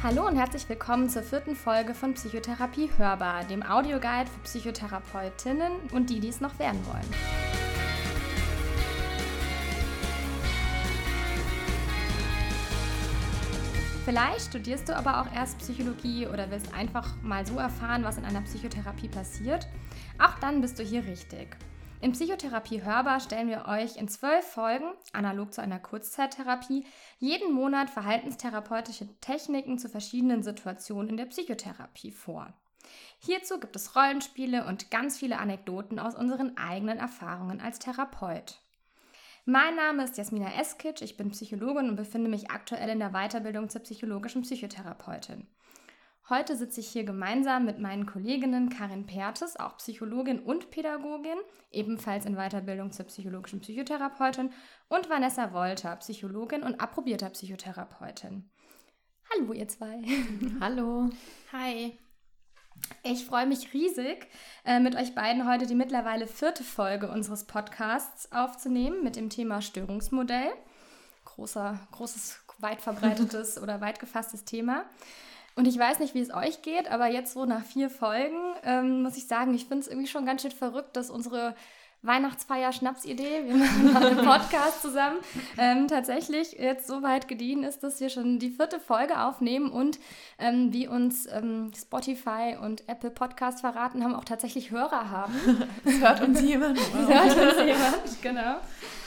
Hallo und herzlich willkommen zur vierten Folge von Psychotherapie Hörbar, dem Audioguide für Psychotherapeutinnen und die, die es noch werden wollen. Vielleicht studierst du aber auch erst Psychologie oder willst einfach mal so erfahren, was in einer Psychotherapie passiert. Auch dann bist du hier richtig. In Psychotherapie Hörbar stellen wir euch in zwölf Folgen, analog zu einer Kurzzeittherapie, jeden Monat verhaltenstherapeutische Techniken zu verschiedenen Situationen in der Psychotherapie vor. Hierzu gibt es Rollenspiele und ganz viele Anekdoten aus unseren eigenen Erfahrungen als Therapeut. Mein Name ist Jasmina Eskic, ich bin Psychologin und befinde mich aktuell in der Weiterbildung zur psychologischen Psychotherapeutin. Heute sitze ich hier gemeinsam mit meinen Kolleginnen Karin Pertes, auch Psychologin und Pädagogin, ebenfalls in Weiterbildung zur psychologischen Psychotherapeutin, und Vanessa Wolter, Psychologin und approbierter Psychotherapeutin. Hallo, ihr zwei. Hallo. Hi. Ich freue mich riesig, äh, mit euch beiden heute die mittlerweile vierte Folge unseres Podcasts aufzunehmen mit dem Thema Störungsmodell. Großer, großes, weit verbreitetes oder weit gefasstes Thema. Und ich weiß nicht, wie es euch geht, aber jetzt so nach vier Folgen ähm, muss ich sagen, ich finde es irgendwie schon ganz schön verrückt, dass unsere Weihnachtsfeier-Schnapsidee, wir machen mal einen Podcast zusammen, ähm, tatsächlich jetzt so weit gediehen ist, dass wir schon die vierte Folge aufnehmen und ähm, wie uns ähm, Spotify und Apple Podcast verraten haben, auch tatsächlich Hörer haben. Es hört uns jemand. Wow. hört uns jemand, genau.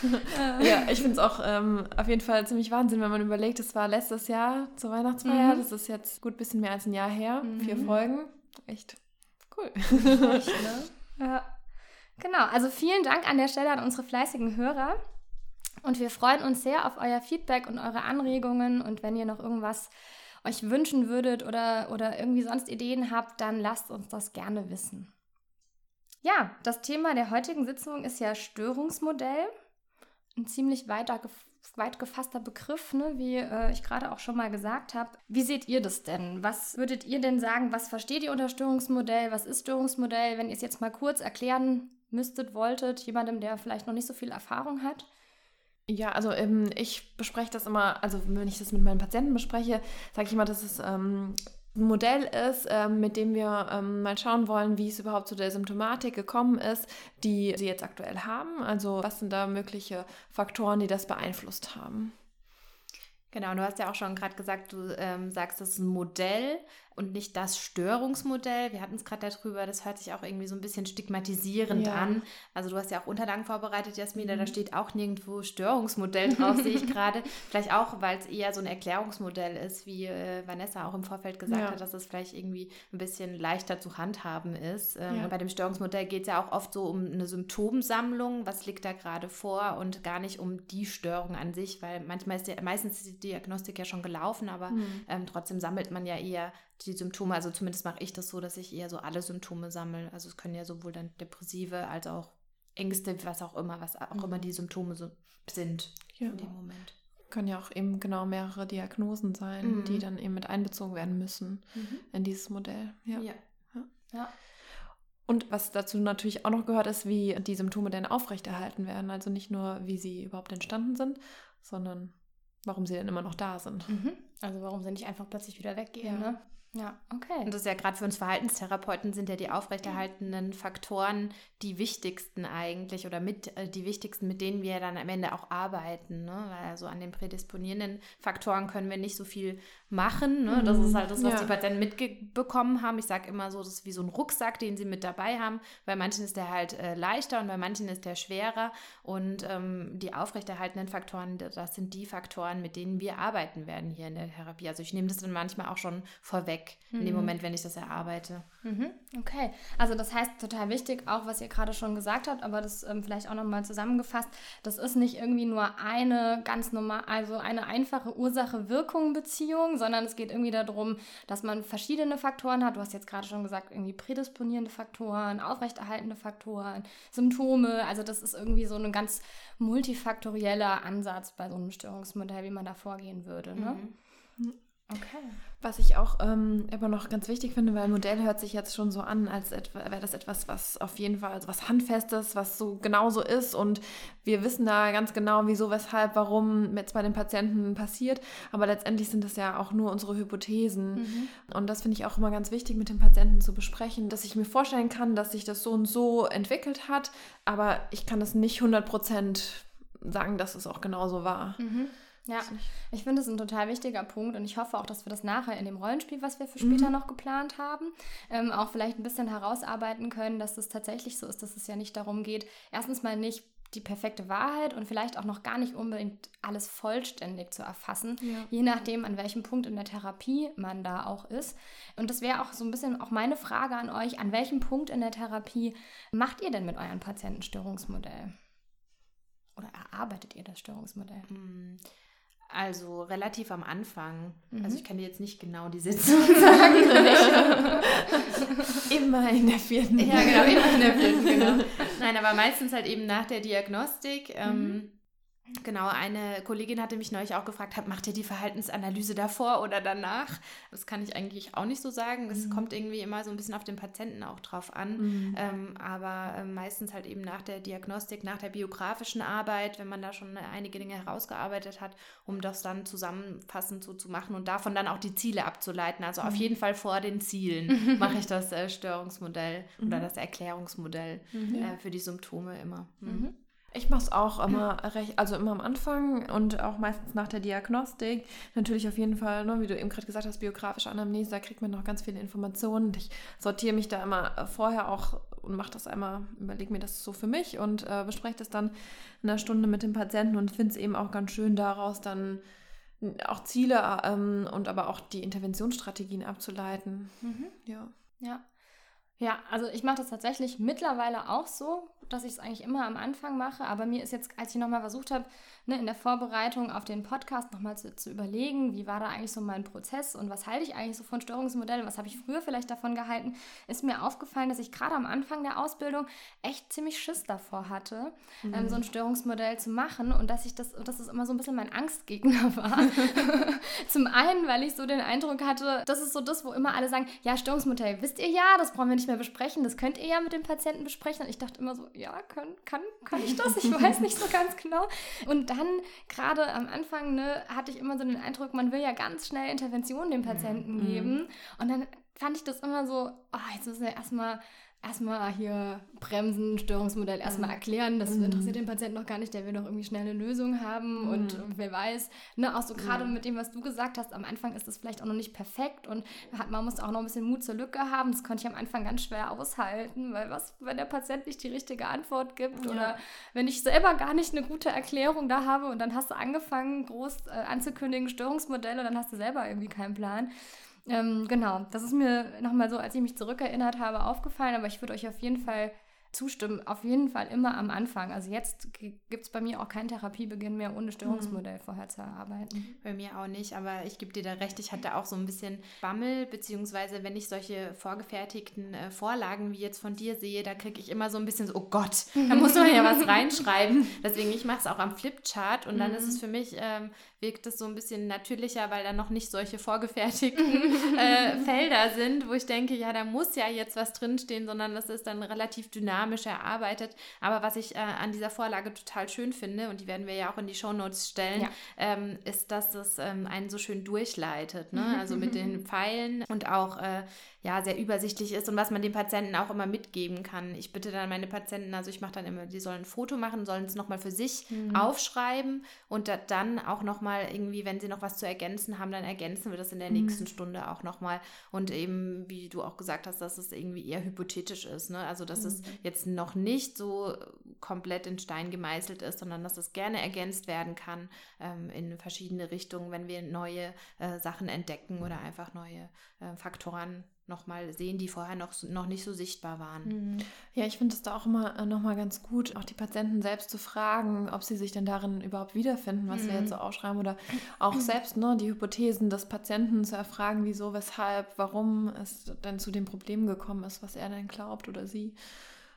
ja, ich finde es auch ähm, auf jeden Fall ziemlich Wahnsinn, wenn man überlegt, es war letztes Jahr zur Weihnachtsfeier, mhm. das ist jetzt gut ein bisschen mehr als ein Jahr her, mhm. vier Folgen. Echt cool. Echt, ne? Ja. Genau, also vielen Dank an der Stelle an unsere fleißigen Hörer. Und wir freuen uns sehr auf euer Feedback und eure Anregungen. Und wenn ihr noch irgendwas euch wünschen würdet oder, oder irgendwie sonst Ideen habt, dann lasst uns das gerne wissen. Ja, das Thema der heutigen Sitzung ist ja Störungsmodell. Ein ziemlich weiter, weit gefasster Begriff, ne? wie äh, ich gerade auch schon mal gesagt habe. Wie seht ihr das denn? Was würdet ihr denn sagen? Was versteht ihr unter Störungsmodell? Was ist Störungsmodell? Wenn ihr es jetzt mal kurz erklären müsstet, wolltet, jemandem, der vielleicht noch nicht so viel Erfahrung hat? Ja, also ähm, ich bespreche das immer, also wenn ich das mit meinen Patienten bespreche, sage ich immer, dass es ähm, ein Modell ist, ähm, mit dem wir ähm, mal schauen wollen, wie es überhaupt zu der Symptomatik gekommen ist, die sie jetzt aktuell haben. Also was sind da mögliche Faktoren, die das beeinflusst haben. Genau, du hast ja auch schon gerade gesagt, du ähm, sagst, das ist ein Modell und nicht das Störungsmodell. Wir hatten es gerade darüber, das hört sich auch irgendwie so ein bisschen stigmatisierend ja. an. Also du hast ja auch Unterlagen vorbereitet, Jasmina, mhm. da steht auch nirgendwo Störungsmodell drauf, sehe ich gerade. Vielleicht auch, weil es eher so ein Erklärungsmodell ist, wie äh, Vanessa auch im Vorfeld gesagt ja. hat, dass es vielleicht irgendwie ein bisschen leichter zu handhaben ist. Ähm, ja. Bei dem Störungsmodell geht es ja auch oft so um eine Symptomsammlung, was liegt da gerade vor und gar nicht um die Störung an sich, weil manchmal ist ja, meistens ist die Diagnostik ja schon gelaufen, aber mhm. ähm, trotzdem sammelt man ja eher die Symptome, also zumindest mache ich das so, dass ich eher so alle Symptome sammle. Also es können ja sowohl dann Depressive als auch Ängste, was auch immer, was auch immer die Symptome so sind ja. in dem Moment. Können ja auch eben genau mehrere Diagnosen sein, mhm. die dann eben mit einbezogen werden müssen mhm. in dieses Modell. Ja. ja. ja. ja. Und was dazu natürlich auch noch gehört, ist, wie die Symptome denn aufrechterhalten werden. Also nicht nur, wie sie überhaupt entstanden sind, sondern warum sie denn immer noch da sind. Mhm. Also warum sie nicht einfach plötzlich wieder weggehen. Ne? Ja, okay. Und das ist ja gerade für uns Verhaltenstherapeuten sind ja die aufrechterhaltenen Faktoren die wichtigsten eigentlich oder mit äh, die wichtigsten, mit denen wir dann am Ende auch arbeiten. Ne? Weil also an den prädisponierenden Faktoren können wir nicht so viel machen. Ne? Das ist halt das, was ja. die Patienten mitbekommen haben. Ich sage immer so, das ist wie so ein Rucksack, den sie mit dabei haben. Bei manchen ist der halt äh, leichter und bei manchen ist der schwerer. Und ähm, die aufrechterhaltenden Faktoren, das sind die Faktoren, mit denen wir arbeiten werden hier in der Therapie. Also ich nehme das dann manchmal auch schon vorweg mhm. in dem mhm. Moment, wenn ich das erarbeite. Mhm. Okay, also das heißt total wichtig, auch was ihr gerade schon gesagt habt, aber das ähm, vielleicht auch nochmal zusammengefasst, das ist nicht irgendwie nur eine ganz normal, also eine einfache Ursache-Wirkung-Beziehung, sondern es geht irgendwie darum, dass man verschiedene Faktoren hat. Du hast jetzt gerade schon gesagt, irgendwie prädisponierende Faktoren, aufrechterhaltende Faktoren, Symptome. Also das ist irgendwie so ein ganz multifaktorieller Ansatz bei so einem Störungsmodell, wie man da vorgehen würde. Ne? Mhm. Okay. Was ich auch ähm, immer noch ganz wichtig finde, weil Modell hört sich jetzt schon so an, als wäre das etwas, was auf jeden Fall, also was Handfestes, was so genauso ist und wir wissen da ganz genau, wieso, weshalb, warum jetzt bei den Patienten passiert. Aber letztendlich sind das ja auch nur unsere Hypothesen. Mhm. Und das finde ich auch immer ganz wichtig, mit den Patienten zu besprechen, dass ich mir vorstellen kann, dass sich das so und so entwickelt hat, aber ich kann das nicht 100 Prozent sagen, dass es auch genauso war. Mhm. Ja, ich finde es ein total wichtiger Punkt und ich hoffe auch, dass wir das nachher in dem Rollenspiel, was wir für später mhm. noch geplant haben, ähm, auch vielleicht ein bisschen herausarbeiten können, dass es tatsächlich so ist, dass es ja nicht darum geht, erstens mal nicht die perfekte Wahrheit und vielleicht auch noch gar nicht unbedingt alles vollständig zu erfassen, ja. je nachdem, an welchem Punkt in der Therapie man da auch ist. Und das wäre auch so ein bisschen auch meine Frage an euch, an welchem Punkt in der Therapie macht ihr denn mit eurem Patienten Störungsmodell? Oder erarbeitet ihr das Störungsmodell? Mhm. Also relativ am Anfang. Mhm. Also ich kann dir jetzt nicht genau die Sitzung sagen. immer in der vierten. Ja, genau, immer in der vierten, genau. Nein, aber meistens halt eben nach der Diagnostik. Ähm, mhm. Genau, eine Kollegin hatte mich neulich auch gefragt, macht ihr die Verhaltensanalyse davor oder danach? Das kann ich eigentlich auch nicht so sagen. Das mhm. kommt irgendwie immer so ein bisschen auf den Patienten auch drauf an. Mhm. Ähm, aber äh, meistens halt eben nach der Diagnostik, nach der biografischen Arbeit, wenn man da schon einige Dinge herausgearbeitet hat, um das dann zusammenfassend so zu machen und davon dann auch die Ziele abzuleiten. Also mhm. auf jeden Fall vor den Zielen mache ich das äh, Störungsmodell oder mhm. das Erklärungsmodell mhm. äh, für die Symptome immer. Mhm. Ich mache es auch immer recht, also immer am Anfang und auch meistens nach der Diagnostik. Natürlich auf jeden Fall, ne, wie du eben gerade gesagt hast, biografische Anamnese, da kriegt man noch ganz viele Informationen. Ich sortiere mich da immer vorher auch und mache das einmal, überlege mir das so für mich und äh, bespreche das dann in einer Stunde mit dem Patienten und finde es eben auch ganz schön daraus dann auch Ziele ähm, und aber auch die Interventionsstrategien abzuleiten. Mhm. Ja. Ja. Ja, also ich mache das tatsächlich mittlerweile auch so, dass ich es eigentlich immer am Anfang mache. Aber mir ist jetzt, als ich nochmal versucht habe, ne, in der Vorbereitung auf den Podcast nochmal zu, zu überlegen, wie war da eigentlich so mein Prozess und was halte ich eigentlich so von Störungsmodellen, was habe ich früher vielleicht davon gehalten, ist mir aufgefallen, dass ich gerade am Anfang der Ausbildung echt ziemlich Schiss davor hatte, mhm. ähm, so ein Störungsmodell zu machen und dass ich das, dass es immer so ein bisschen mein Angstgegner war. Zum einen, weil ich so den Eindruck hatte, das ist so das, wo immer alle sagen, ja, Störungsmodell wisst ihr ja, das brauchen wir nicht mehr besprechen, das könnt ihr ja mit dem Patienten besprechen. Und ich dachte immer so, ja, kann, kann, kann ich das? Ich weiß nicht so ganz genau. Und dann, gerade am Anfang, ne, hatte ich immer so den Eindruck, man will ja ganz schnell Interventionen dem Patienten mhm. geben. Und dann fand ich das immer so, oh, jetzt müssen wir erstmal erstmal hier bremsen, Störungsmodell erstmal mhm. erklären. Das mhm. interessiert den Patienten noch gar nicht, der will doch irgendwie schnell eine Lösung haben mhm. und wer weiß, ne, auch so gerade mhm. mit dem, was du gesagt hast, am Anfang ist das vielleicht auch noch nicht perfekt und hat, man muss auch noch ein bisschen Mut zur Lücke haben. Das konnte ich am Anfang ganz schwer aushalten, weil was, wenn der Patient nicht die richtige Antwort gibt ja. oder wenn ich selber gar nicht eine gute Erklärung da habe und dann hast du angefangen, groß äh, anzukündigen, Störungsmodelle, dann hast du selber irgendwie keinen Plan. Ähm, genau, das ist mir nochmal so, als ich mich zurückerinnert habe, aufgefallen, aber ich würde euch auf jeden Fall zustimmen, auf jeden Fall immer am Anfang. Also jetzt gibt es bei mir auch keinen Therapiebeginn mehr, ohne Störungsmodell mhm. vorher zu erarbeiten. Bei mir auch nicht, aber ich gebe dir da recht, ich hatte auch so ein bisschen Bammel, beziehungsweise wenn ich solche vorgefertigten äh, Vorlagen wie jetzt von dir sehe, da kriege ich immer so ein bisschen so, oh Gott, da muss man ja was reinschreiben. Deswegen, ich mache es auch am Flipchart und dann mhm. ist es mhm. für mich, ähm, wirkt es so ein bisschen natürlicher, weil da noch nicht solche vorgefertigten äh, Felder sind, wo ich denke, ja, da muss ja jetzt was drinstehen, sondern das ist dann relativ dynamisch erarbeitet. Aber was ich äh, an dieser Vorlage total schön finde, und die werden wir ja auch in die Shownotes stellen, ja. ähm, ist, dass es ähm, einen so schön durchleitet. Ne? Also mit den Pfeilen und auch äh, ja, sehr übersichtlich ist und was man den Patienten auch immer mitgeben kann. Ich bitte dann meine Patienten, also ich mache dann immer, die sollen ein Foto machen, sollen es nochmal für sich mhm. aufschreiben und dann auch nochmal irgendwie, wenn sie noch was zu ergänzen haben, dann ergänzen wir das in der mhm. nächsten Stunde auch nochmal. Und eben, wie du auch gesagt hast, dass es irgendwie eher hypothetisch ist. Ne? Also, dass mhm. es jetzt noch nicht so komplett in Stein gemeißelt ist, sondern dass es gerne ergänzt werden kann ähm, in verschiedene Richtungen, wenn wir neue äh, Sachen entdecken oder einfach neue äh, Faktoren nochmal sehen, die vorher noch, noch nicht so sichtbar waren. Mhm. Ja, ich finde es da auch immer äh, nochmal ganz gut, auch die Patienten selbst zu fragen, ob sie sich denn darin überhaupt wiederfinden, was mhm. wir jetzt so aufschreiben oder auch selbst ne, die Hypothesen des Patienten zu erfragen, wieso, weshalb, warum es denn zu dem Problem gekommen ist, was er denn glaubt oder sie.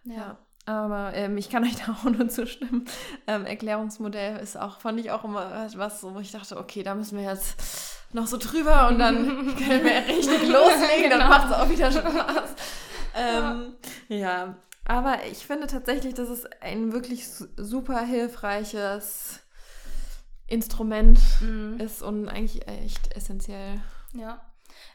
Ja. ja. Aber ähm, ich kann euch da auch nur zustimmen. Ähm, Erklärungsmodell ist auch, fand ich auch immer was, wo ich dachte, okay, da müssen wir jetzt noch so drüber und dann können wir richtig loslegen, genau. dann macht es auch wieder Spaß. ähm, ja. ja, aber ich finde tatsächlich, dass es ein wirklich super hilfreiches Instrument mhm. ist und eigentlich echt essentiell. Ja.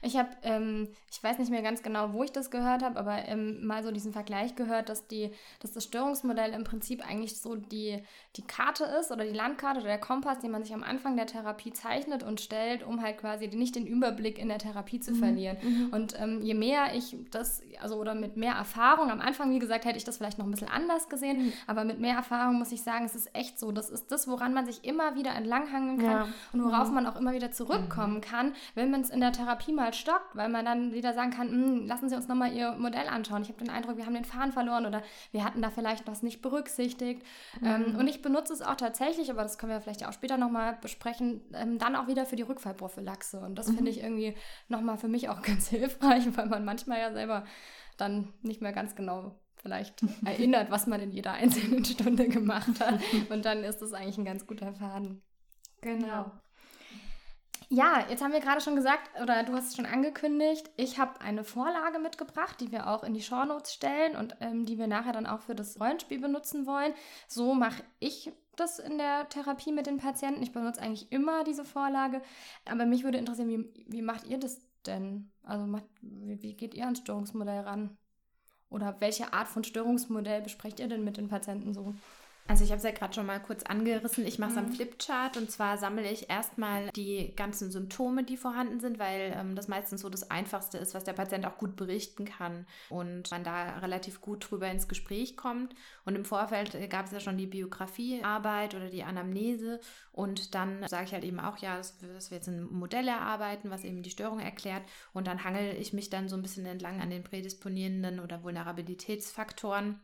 Ich habe, ähm, ich weiß nicht mehr ganz genau, wo ich das gehört habe, aber ähm, mal so diesen Vergleich gehört, dass, die, dass das Störungsmodell im Prinzip eigentlich so die, die Karte ist oder die Landkarte oder der Kompass, den man sich am Anfang der Therapie zeichnet und stellt, um halt quasi nicht den Überblick in der Therapie zu mhm. verlieren. Mhm. Und ähm, je mehr ich das, also oder mit mehr Erfahrung, am Anfang, wie gesagt, hätte ich das vielleicht noch ein bisschen anders gesehen, mhm. aber mit mehr Erfahrung muss ich sagen, es ist echt so. Das ist das, woran man sich immer wieder entlanghangeln kann ja. und worauf mhm. man auch immer wieder zurückkommen mhm. kann, wenn man es in der Therapie mal stockt, weil man dann wieder sagen kann, hm, lassen Sie uns nochmal Ihr Modell anschauen. Ich habe den Eindruck, wir haben den Faden verloren oder wir hatten da vielleicht was nicht berücksichtigt. Ähm, und ich ich benutze es auch tatsächlich, aber das können wir vielleicht auch später nochmal besprechen, ähm, dann auch wieder für die Rückfallprophylaxe. Und das mhm. finde ich irgendwie nochmal für mich auch ganz hilfreich, weil man manchmal ja selber dann nicht mehr ganz genau vielleicht erinnert, was man in jeder einzelnen Stunde gemacht hat. Und dann ist das eigentlich ein ganz guter Faden. Genau. Ja, jetzt haben wir gerade schon gesagt, oder du hast es schon angekündigt, ich habe eine Vorlage mitgebracht, die wir auch in die Shownotes stellen und ähm, die wir nachher dann auch für das Rollenspiel benutzen wollen. So mache ich das in der Therapie mit den Patienten. Ich benutze eigentlich immer diese Vorlage. Aber mich würde interessieren, wie, wie macht ihr das denn? Also macht, wie, wie geht ihr ans Störungsmodell ran? Oder welche Art von Störungsmodell besprecht ihr denn mit den Patienten so? Also ich habe es ja gerade schon mal kurz angerissen. Ich mache es mhm. am Flipchart und zwar sammle ich erstmal die ganzen Symptome, die vorhanden sind, weil ähm, das meistens so das Einfachste ist, was der Patient auch gut berichten kann und man da relativ gut drüber ins Gespräch kommt. Und im Vorfeld äh, gab es ja schon die Biografiearbeit oder die Anamnese und dann sage ich halt eben auch, ja, dass wir jetzt ein Modell erarbeiten, was eben die Störung erklärt und dann hangel ich mich dann so ein bisschen entlang an den prädisponierenden oder Vulnerabilitätsfaktoren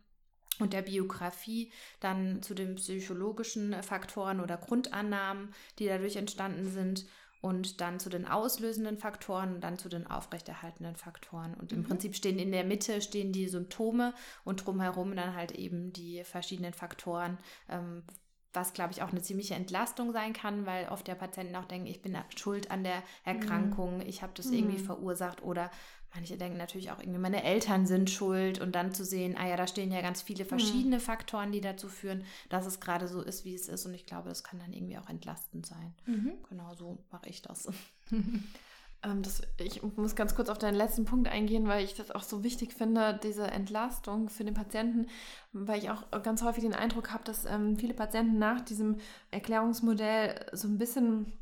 und der Biografie dann zu den psychologischen Faktoren oder Grundannahmen, die dadurch entstanden sind und dann zu den auslösenden Faktoren und dann zu den aufrechterhaltenden Faktoren. Und im mhm. Prinzip stehen in der Mitte stehen die Symptome und drumherum dann halt eben die verschiedenen Faktoren, ähm, was glaube ich auch eine ziemliche Entlastung sein kann, weil oft der Patienten auch denken, ich bin schuld an der Erkrankung, mhm. ich habe das mhm. irgendwie verursacht oder Manche denken natürlich auch irgendwie, meine Eltern sind schuld und dann zu sehen, ah ja, da stehen ja ganz viele verschiedene mhm. Faktoren, die dazu führen, dass es gerade so ist, wie es ist. Und ich glaube, das kann dann irgendwie auch entlastend sein. Mhm. Genau so mache ich das. ähm, das. Ich muss ganz kurz auf deinen letzten Punkt eingehen, weil ich das auch so wichtig finde, diese Entlastung für den Patienten, weil ich auch ganz häufig den Eindruck habe, dass ähm, viele Patienten nach diesem Erklärungsmodell so ein bisschen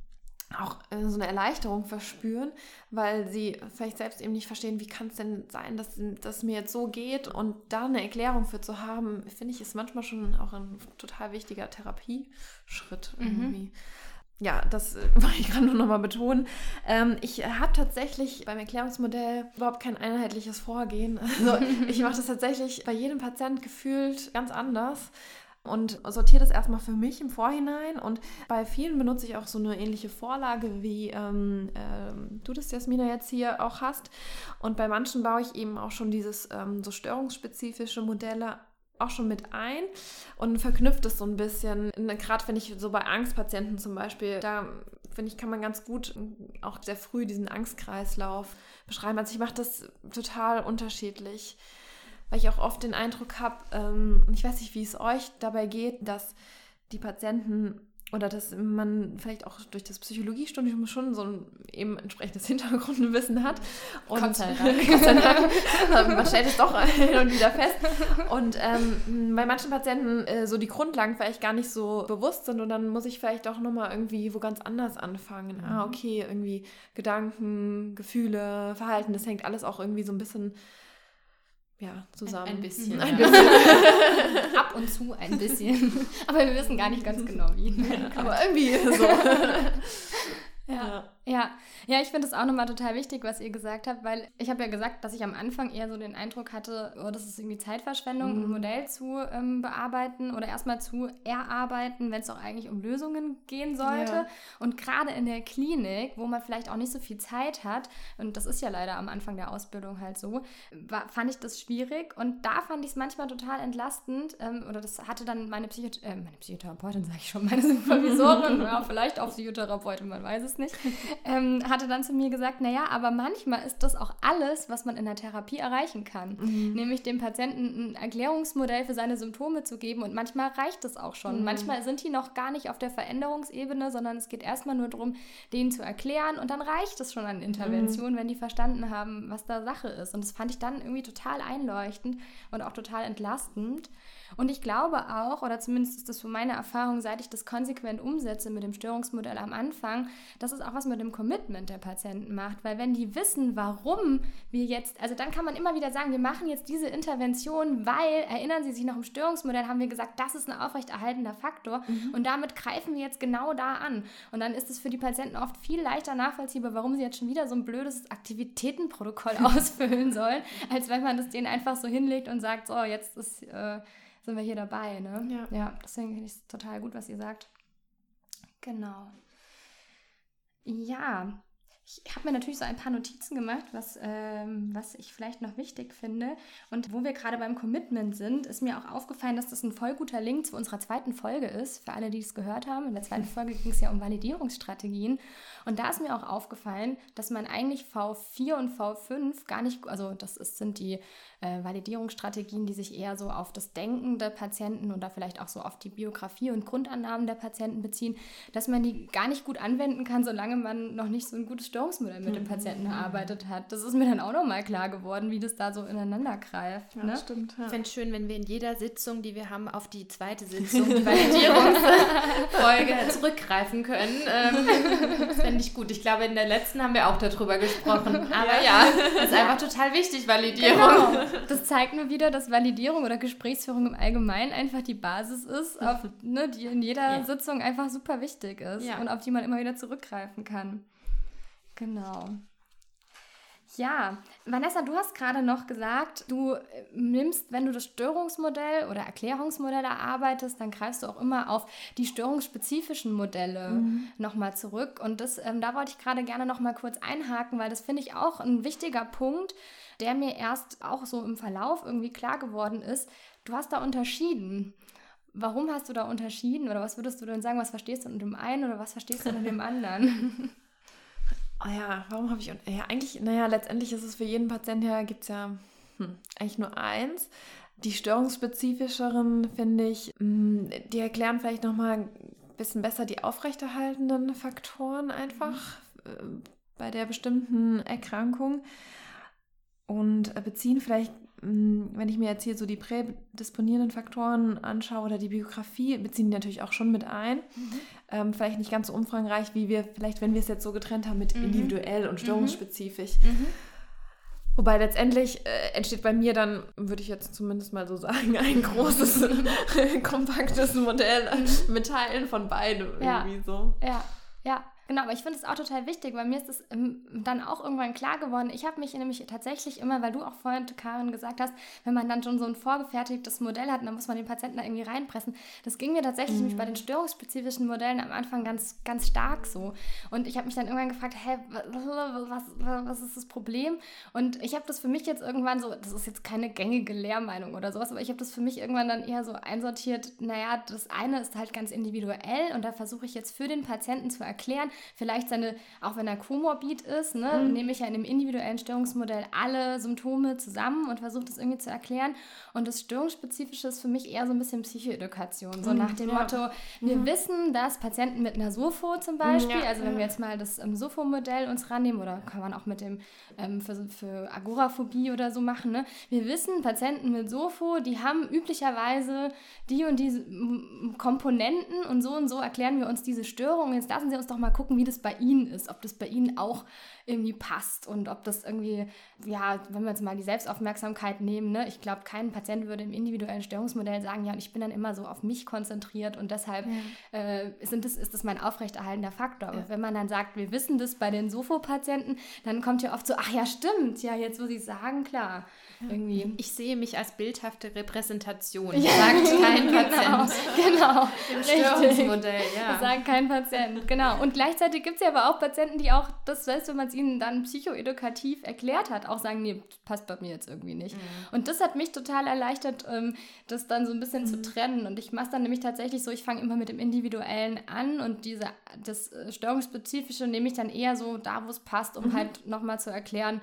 auch äh, so eine Erleichterung verspüren, weil sie vielleicht selbst eben nicht verstehen, wie kann es denn sein, dass das mir jetzt so geht und da eine Erklärung für zu haben, finde ich, ist manchmal schon auch ein total wichtiger Therapieschritt mhm. irgendwie. Mhm. Ja, das äh, wollte ich gerade nur nochmal betonen. Ähm, ich habe tatsächlich beim Erklärungsmodell überhaupt kein einheitliches Vorgehen. Also ich mache das tatsächlich bei jedem Patient gefühlt ganz anders und sortiere das erstmal für mich im Vorhinein. Und bei vielen benutze ich auch so eine ähnliche Vorlage, wie ähm, ähm, du das, Jasmina, jetzt hier auch hast. Und bei manchen baue ich eben auch schon dieses ähm, so störungsspezifische Modelle auch schon mit ein und verknüpft es so ein bisschen. Gerade finde ich so bei Angstpatienten zum Beispiel, da finde ich, kann man ganz gut auch sehr früh diesen Angstkreislauf beschreiben. Also ich mache das total unterschiedlich weil ich auch oft den Eindruck habe, ähm, ich weiß nicht, wie es euch dabei geht, dass die Patienten oder dass man vielleicht auch durch das Psychologiestudium schon so ein eben entsprechendes Hintergrundwissen hat. Und Gott sei Dank. Gott sei Dank. man stellt es doch hin und wieder fest. Und ähm, bei manchen Patienten äh, so die Grundlagen vielleicht gar nicht so bewusst sind und dann muss ich vielleicht auch nochmal irgendwie wo ganz anders anfangen. Ah, mhm. Ah, okay, irgendwie Gedanken, Gefühle, Verhalten, das hängt alles auch irgendwie so ein bisschen ja, zusammen. Ein, ein bisschen. Ein bisschen. Ab und zu ein bisschen. Aber wir wissen gar nicht ganz genau wie. Ja, aber irgendwie so. ja. ja. Ja, ich finde es auch nochmal total wichtig, was ihr gesagt habt, weil ich habe ja gesagt, dass ich am Anfang eher so den Eindruck hatte, oh, das ist irgendwie Zeitverschwendung, mhm. ein Modell zu ähm, bearbeiten oder erstmal zu erarbeiten, wenn es doch eigentlich um Lösungen gehen sollte. Ja. Und gerade in der Klinik, wo man vielleicht auch nicht so viel Zeit hat, und das ist ja leider am Anfang der Ausbildung halt so, war, fand ich das schwierig. Und da fand ich es manchmal total entlastend, ähm, oder das hatte dann meine, Psycho äh, meine Psychotherapeutin, sage ich schon, meine Supervisorin, ja, vielleicht auch Psychotherapeutin, man weiß es nicht, ähm, hatte dann zu mir gesagt, naja, aber manchmal ist das auch alles, was man in der Therapie erreichen kann. Mhm. Nämlich dem Patienten ein Erklärungsmodell für seine Symptome zu geben und manchmal reicht es auch schon. Mhm. Manchmal sind die noch gar nicht auf der Veränderungsebene, sondern es geht erstmal nur darum, denen zu erklären und dann reicht es schon an Intervention, mhm. wenn die verstanden haben, was da Sache ist. Und das fand ich dann irgendwie total einleuchtend und auch total entlastend. Und ich glaube auch, oder zumindest ist das so meine Erfahrung, seit ich das konsequent umsetze mit dem Störungsmodell am Anfang, dass es auch was mit dem Commitment der Patienten macht. Weil wenn die wissen, warum wir jetzt, also dann kann man immer wieder sagen, wir machen jetzt diese Intervention, weil, erinnern Sie sich noch im Störungsmodell, haben wir gesagt, das ist ein aufrechterhaltender Faktor mhm. und damit greifen wir jetzt genau da an. Und dann ist es für die Patienten oft viel leichter nachvollziehbar, warum sie jetzt schon wieder so ein blödes Aktivitätenprotokoll ausfüllen sollen, als wenn man das denen einfach so hinlegt und sagt, so, jetzt ist... Äh, sind wir hier dabei. Ne? Ja. ja, deswegen finde ich es total gut, was ihr sagt. Genau. Ja, ich habe mir natürlich so ein paar Notizen gemacht, was, ähm, was ich vielleicht noch wichtig finde. Und wo wir gerade beim Commitment sind, ist mir auch aufgefallen, dass das ein voll guter Link zu unserer zweiten Folge ist, für alle, die es gehört haben. In der zweiten Folge ging es ja um Validierungsstrategien. Und da ist mir auch aufgefallen, dass man eigentlich V4 und V5 gar nicht, also das ist, sind die äh, Validierungsstrategien, die sich eher so auf das Denken der Patienten oder vielleicht auch so auf die Biografie und Grundannahmen der Patienten beziehen, dass man die gar nicht gut anwenden kann, solange man noch nicht so ein gutes Störungsmodell mit dem Patienten erarbeitet hat. Das ist mir dann auch nochmal klar geworden, wie das da so ineinander greift. Ja, ne? stimmt. Ja. Ich fände es schön, wenn wir in jeder Sitzung, die wir haben, auf die zweite Sitzung, die Validierungsfolge zurückgreifen können. Ähm, das fände ich gut. Ich glaube, in der letzten haben wir auch darüber gesprochen. Aber ja, das ist einfach total wichtig, Validierung. Genau das zeigt nur wieder, dass Validierung oder Gesprächsführung im Allgemeinen einfach die Basis ist, auf, ne, die in jeder ja. Sitzung einfach super wichtig ist ja. und auf die man immer wieder zurückgreifen kann. Genau. Ja, Vanessa, du hast gerade noch gesagt, du äh, nimmst, wenn du das Störungsmodell oder Erklärungsmodell erarbeitest, dann greifst du auch immer auf die störungsspezifischen Modelle mhm. nochmal zurück. Und das, ähm, da wollte ich gerade gerne nochmal kurz einhaken, weil das finde ich auch ein wichtiger Punkt, der mir erst auch so im Verlauf irgendwie klar geworden ist. Du hast da unterschieden. Warum hast du da unterschieden? Oder was würdest du denn sagen, was verstehst du unter dem einen oder was verstehst du unter dem anderen? Oh ja, warum habe ich. Ja, eigentlich, naja, letztendlich ist es für jeden Patienten ja, gibt es ja hm, eigentlich nur eins. Die störungsspezifischeren, finde ich, hm, die erklären vielleicht nochmal ein bisschen besser die aufrechterhaltenden Faktoren einfach mhm. bei der bestimmten Erkrankung und äh, beziehen vielleicht, wenn ich mir jetzt hier so die prädisponierenden Faktoren anschaue oder die Biografie, beziehen die natürlich auch schon mit ein. Mhm. Ähm, vielleicht nicht ganz so umfangreich, wie wir vielleicht, wenn wir es jetzt so getrennt haben mit mhm. individuell und mhm. störungsspezifisch. Mhm. Wobei letztendlich äh, entsteht bei mir dann, würde ich jetzt zumindest mal so sagen, ein großes, kompaktes Modell mhm. mit Teilen von beidem ja. irgendwie so. Ja, ja. Genau, aber ich finde es auch total wichtig, weil mir ist es ähm, dann auch irgendwann klar geworden. Ich habe mich nämlich tatsächlich immer, weil du auch vorhin, Karin, gesagt hast, wenn man dann schon so ein vorgefertigtes Modell hat, dann muss man den Patienten da irgendwie reinpressen. Das ging mir tatsächlich mhm. nämlich bei den störungsspezifischen Modellen am Anfang ganz, ganz stark so. Und ich habe mich dann irgendwann gefragt, hä, was, was, was ist das Problem? Und ich habe das für mich jetzt irgendwann so, das ist jetzt keine gängige Lehrmeinung oder sowas, aber ich habe das für mich irgendwann dann eher so einsortiert, naja, das eine ist halt ganz individuell und da versuche ich jetzt für den Patienten zu erklären, vielleicht seine, auch wenn er komorbid ist, ne, mhm. nehme ich ja in dem individuellen Störungsmodell alle Symptome zusammen und versuche das irgendwie zu erklären. Und das Störungsspezifische ist für mich eher so ein bisschen Psychoedukation. So mhm, nach dem ja. Motto, wir mhm. wissen, dass Patienten mit einer SOFO zum Beispiel, ja, also wenn wir jetzt mal das ähm, SOFO-Modell uns rannehmen oder kann man auch mit dem ähm, für, für Agoraphobie oder so machen, ne? wir wissen, Patienten mit SOFO, die haben üblicherweise die und diese Komponenten und so und so erklären wir uns diese Störung. Jetzt lassen Sie uns doch mal gucken, gucken, wie das bei Ihnen ist, ob das bei Ihnen auch irgendwie passt und ob das irgendwie, ja, wenn wir jetzt mal die Selbstaufmerksamkeit nehmen, ne, ich glaube, kein Patient würde im individuellen Störungsmodell sagen, ja, und ich bin dann immer so auf mich konzentriert und deshalb ja. äh, sind das, ist das mein aufrechterhaltender Faktor. Aber ja. wenn man dann sagt, wir wissen das bei den Sofo-Patienten, dann kommt ja oft so, ach ja, stimmt, ja, jetzt wo Sie sagen, klar. Irgendwie. Ich sehe mich als bildhafte Repräsentation, ja. sagt kein genau, Patient. Genau, Im Störungsmodell, ja. Sagt kein Patient, genau. Und gleichzeitig gibt es ja aber auch Patienten, die auch, das weißt du, wenn man es ihnen dann psychoedukativ erklärt hat, auch sagen, nee, passt bei mir jetzt irgendwie nicht. Mhm. Und das hat mich total erleichtert, ähm, das dann so ein bisschen mhm. zu trennen. Und ich mache es dann nämlich tatsächlich so, ich fange immer mit dem Individuellen an und diese, das äh, Störungsspezifische nehme ich dann eher so da, wo es passt, um mhm. halt nochmal zu erklären,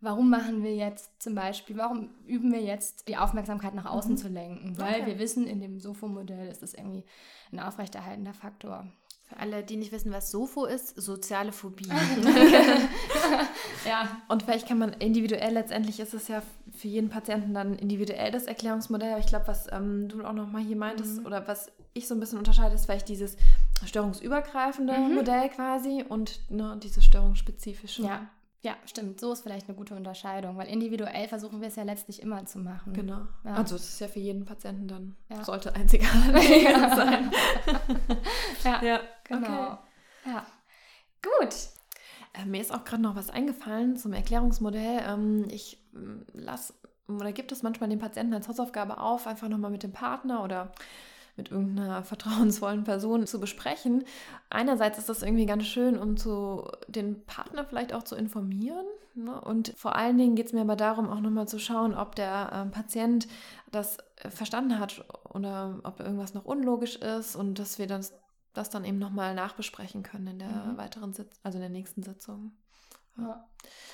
warum machen wir jetzt zum Beispiel, warum üben wir jetzt die Aufmerksamkeit nach außen mhm. zu lenken? Weil okay. wir wissen, in dem Sofo-Modell ist das irgendwie ein aufrechterhaltender Faktor. Für alle, die nicht wissen, was Sofo ist, soziale Phobie. ja, und vielleicht kann man individuell, letztendlich ist es ja für jeden Patienten dann individuell das Erklärungsmodell. Aber ich glaube, was ähm, du auch nochmal hier meintest, mhm. oder was ich so ein bisschen unterscheide, ist vielleicht dieses störungsübergreifende mhm. Modell quasi und ne, dieses störungsspezifische. Ja, ja, stimmt. So ist vielleicht eine gute Unterscheidung, weil individuell versuchen wir es ja letztlich immer zu machen. Genau. Ja. Also es ist ja für jeden Patienten dann, ja. sollte einzigartig ja. sein. ja, ja, genau. Okay. Ja. Gut. Äh, mir ist auch gerade noch was eingefallen zum Erklärungsmodell. Ähm, ich äh, lasse oder gibt es manchmal den Patienten als Hausaufgabe auf, einfach nochmal mit dem Partner oder mit irgendeiner vertrauensvollen Person zu besprechen. Einerseits ist das irgendwie ganz schön, um zu den Partner vielleicht auch zu informieren. Ne? Und vor allen Dingen geht es mir aber darum, auch nochmal zu schauen, ob der äh, Patient das äh, verstanden hat oder ob irgendwas noch unlogisch ist und dass wir das, das dann eben nochmal nachbesprechen können in der mhm. weiteren Sitzung, also in der nächsten Sitzung. Ja.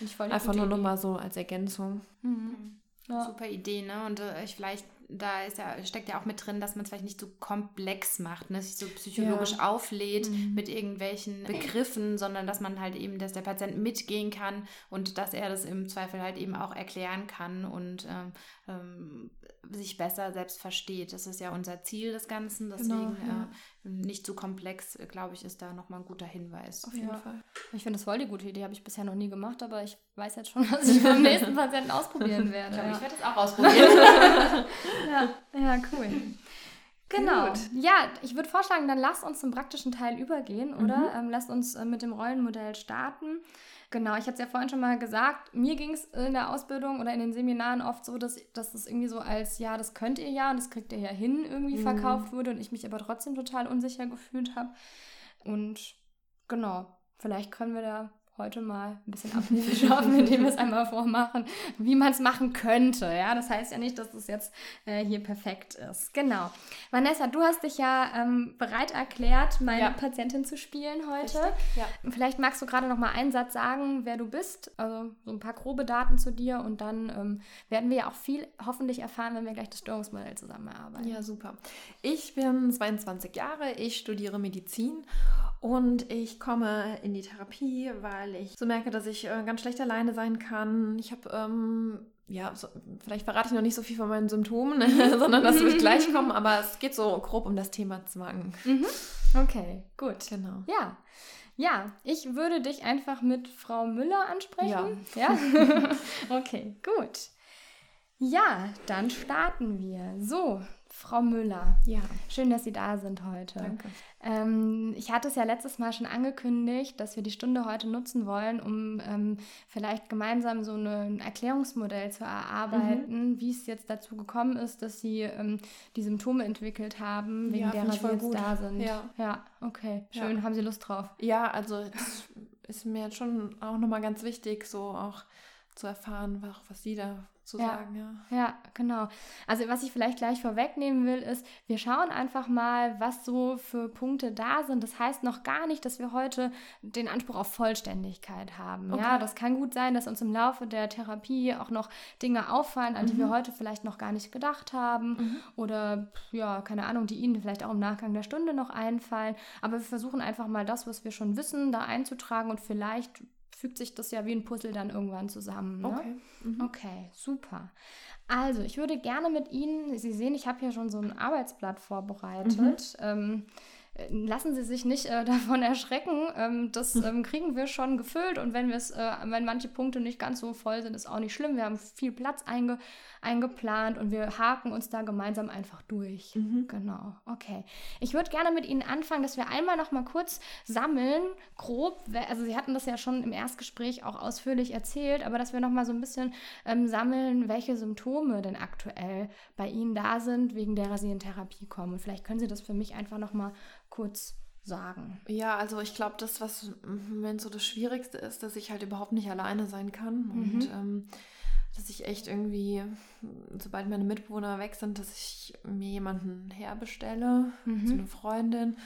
ja. Einfach nur nochmal so als Ergänzung. Mhm. Ja. Super Idee, ne? Und äh, ich vielleicht da ist ja, steckt ja auch mit drin, dass man es vielleicht nicht so komplex macht, ne? sich so psychologisch ja. auflädt mhm. mit irgendwelchen Begriffen, sondern dass man halt eben, dass der Patient mitgehen kann und dass er das im Zweifel halt eben auch erklären kann und ähm, ähm, sich besser selbst versteht. Das ist ja unser Ziel des Ganzen. Deswegen genau, ja. äh, nicht so komplex, äh, glaube ich, ist da nochmal ein guter Hinweis. Auf jeden ja. Fall. Ich finde das voll die gute Idee. Habe ich bisher noch nie gemacht, aber ich weiß jetzt schon, was ich beim nächsten Patienten ausprobieren werde. Ja. Ich werde es auch ausprobieren. ja. ja, cool. Genau. Gut. Ja, ich würde vorschlagen, dann lasst uns zum praktischen Teil übergehen, oder? Mhm. Ähm, lasst uns äh, mit dem Rollenmodell starten. Genau, ich hatte es ja vorhin schon mal gesagt, mir ging es in der Ausbildung oder in den Seminaren oft so, dass, dass das irgendwie so als, ja, das könnt ihr ja und das kriegt ihr ja hin, irgendwie mhm. verkauft wurde und ich mich aber trotzdem total unsicher gefühlt habe. Und genau, vielleicht können wir da heute mal ein bisschen Abhilfe schaffen, indem wir es einmal vormachen, wie man es machen könnte. Ja, das heißt ja nicht, dass es jetzt äh, hier perfekt ist. Genau. Vanessa, du hast dich ja ähm, bereit erklärt, meine ja. Patientin zu spielen heute. Ja. Vielleicht magst du gerade noch mal einen Satz sagen, wer du bist, also so ein paar grobe Daten zu dir und dann ähm, werden wir ja auch viel hoffentlich erfahren, wenn wir gleich das Störungsmodell zusammen erarbeiten. Ja, super. Ich bin 22 Jahre, ich studiere Medizin und ich komme in die Therapie, weil ich so merke, dass ich äh, ganz schlecht alleine sein kann. Ich habe, ähm, ja, so, vielleicht verrate ich noch nicht so viel von meinen Symptomen, sondern das wird gleich kommen, aber es geht so grob um das Thema Zwang. Mhm. Okay, gut. Genau. Ja. Ja, ich würde dich einfach mit Frau Müller ansprechen. Ja. ja? okay, gut. Ja, dann starten wir. So, Frau Müller. Ja. Schön, dass Sie da sind heute. Danke. Ähm, ich hatte es ja letztes Mal schon angekündigt, dass wir die Stunde heute nutzen wollen, um ähm, vielleicht gemeinsam so ein Erklärungsmodell zu erarbeiten, mhm. wie es jetzt dazu gekommen ist, dass Sie ähm, die Symptome entwickelt haben, wegen ja, derer Sie jetzt gut. da sind. Ja, ja okay. Schön. Ja. Haben Sie Lust drauf? Ja, also das ist mir jetzt schon auch nochmal ganz wichtig, so auch zu erfahren, was Sie da zu ja, sagen, ja. Ja, genau. Also was ich vielleicht gleich vorwegnehmen will, ist, wir schauen einfach mal, was so für Punkte da sind. Das heißt noch gar nicht, dass wir heute den Anspruch auf Vollständigkeit haben. Okay. Ja, das kann gut sein, dass uns im Laufe der Therapie auch noch Dinge auffallen, an die wir mhm. heute vielleicht noch gar nicht gedacht haben. Mhm. Oder ja, keine Ahnung, die Ihnen vielleicht auch im Nachgang der Stunde noch einfallen. Aber wir versuchen einfach mal das, was wir schon wissen, da einzutragen und vielleicht fügt sich das ja wie ein Puzzle dann irgendwann zusammen. Ne? Okay. Mhm. Okay, super. Also, ich würde gerne mit Ihnen, Sie sehen, ich habe hier schon so ein Arbeitsblatt vorbereitet. Mhm. Ähm, äh, lassen Sie sich nicht äh, davon erschrecken. Ähm, das ähm, kriegen wir schon gefüllt und wenn wir es, äh, wenn manche Punkte nicht ganz so voll sind, ist auch nicht schlimm. Wir haben viel Platz einge eingeplant und wir haken uns da gemeinsam einfach durch. Mhm. Genau. Okay. Ich würde gerne mit Ihnen anfangen, dass wir einmal noch mal kurz sammeln, grob. Also Sie hatten das ja schon im Erstgespräch auch ausführlich erzählt, aber dass wir noch mal so ein bisschen ähm, sammeln, welche Symptome denn aktuell bei Ihnen da sind, wegen der sie in Therapie kommen. Und vielleicht können Sie das für mich einfach noch mal kurz sagen. Ja, also ich glaube, das, was im Moment so das Schwierigste ist, dass ich halt überhaupt nicht alleine sein kann. Mhm. Und ähm, dass ich echt irgendwie, sobald meine Mitbewohner weg sind, dass ich mir jemanden herbestelle, mhm. so eine Freundin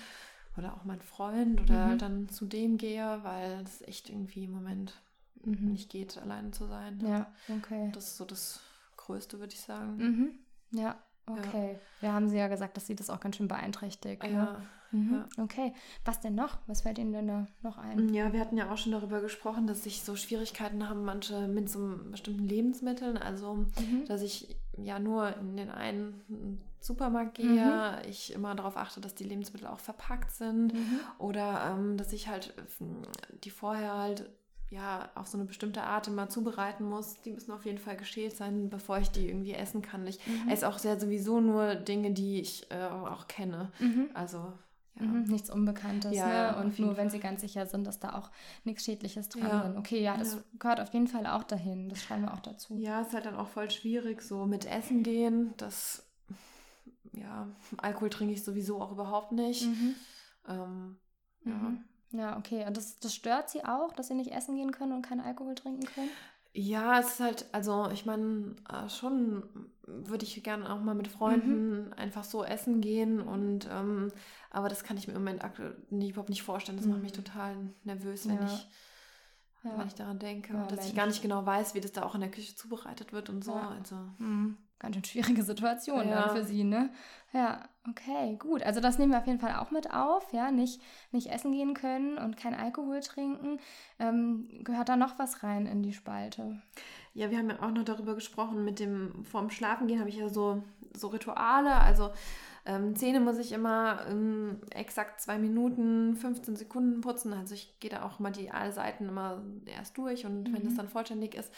oder auch mein Freund oder mhm. dann zu dem gehe, weil es echt irgendwie im Moment mhm. nicht geht, alleine zu sein. Ja, okay. Das ist so das Größte, würde ich sagen. Mhm. Ja, okay. Ja. Wir haben sie ja gesagt, dass sie das auch ganz schön beeinträchtigt. Ne? Mhm. Ja. Okay. Was denn noch? Was fällt Ihnen denn da noch ein? Ja, wir hatten ja auch schon darüber gesprochen, dass sich so Schwierigkeiten haben manche mit so bestimmten Lebensmitteln. Also, mhm. dass ich ja nur in den einen Supermarkt gehe, mhm. ich immer darauf achte, dass die Lebensmittel auch verpackt sind mhm. oder ähm, dass ich halt die vorher halt ja auf so eine bestimmte Art immer zubereiten muss. Die müssen auf jeden Fall geschält sein, bevor ich die irgendwie essen kann. Ich mhm. esse auch sehr sowieso nur Dinge, die ich äh, auch kenne. Mhm. Also ja. Mhm, nichts Unbekanntes. Ja, ne? Und nur wenn sie ganz sicher sind, dass da auch nichts Schädliches dran ja. ist. Okay, ja, das ja. gehört auf jeden Fall auch dahin. Das schreiben wir auch dazu. Ja, ist halt dann auch voll schwierig, so mit Essen gehen. Das, ja, Alkohol trinke ich sowieso auch überhaupt nicht. Mhm. Ähm, ja. Mhm. Ja, okay. Und das, das stört sie auch, dass sie nicht essen gehen können und keinen Alkohol trinken können? Ja, es ist halt, also ich meine, äh, schon würde ich gerne auch mal mit Freunden mhm. einfach so essen gehen und ähm, aber das kann ich mir im Moment aktuell nicht, überhaupt nicht vorstellen. Das mhm. macht mich mhm. total nervös, wenn ja. ich ja. wenn ich daran denke. Ja, dass Mensch. ich gar nicht genau weiß, wie das da auch in der Küche zubereitet wird und so. Also. Mhm ganz schön schwierige Situation für sie, ne? Ja, okay, gut. Also das nehmen wir auf jeden Fall auch mit auf, ja, nicht, nicht essen gehen können und kein Alkohol trinken. Ähm, gehört da noch was rein in die Spalte? Ja, wir haben ja auch noch darüber gesprochen, mit dem vorm Schlafen gehen habe ich ja so, so Rituale, also ähm, Zähne muss ich immer ähm, exakt zwei Minuten, 15 Sekunden putzen. Also ich gehe da auch mal die alle Seiten immer erst durch und mhm. wenn das dann vollständig ist,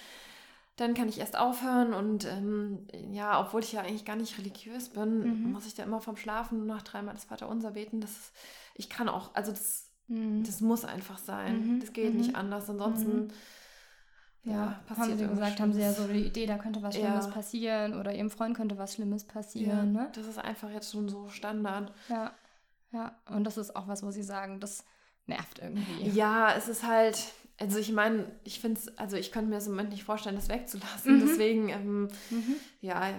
dann kann ich erst aufhören und ähm, ja, obwohl ich ja eigentlich gar nicht religiös bin, mhm. muss ich da immer vom Schlafen nach dreimal das Vaterunser beten. Das ist, ich kann auch, also das, mhm. das muss einfach sein. Mhm. Das geht nicht mhm. anders. Ansonsten mhm. ja, passiert haben Sie gesagt, haben Sie ja so die Idee, da könnte was Schlimmes ja. passieren oder Ihrem Freund könnte was Schlimmes passieren. Ja, ne? Das ist einfach jetzt schon so Standard. Ja, ja. Und das ist auch was, wo Sie sagen, das nervt irgendwie. Ja, es ist halt, also ich meine, ich finde es, also ich könnte mir das im Moment nicht vorstellen, das wegzulassen. Mhm. Deswegen, ähm, mhm. ja,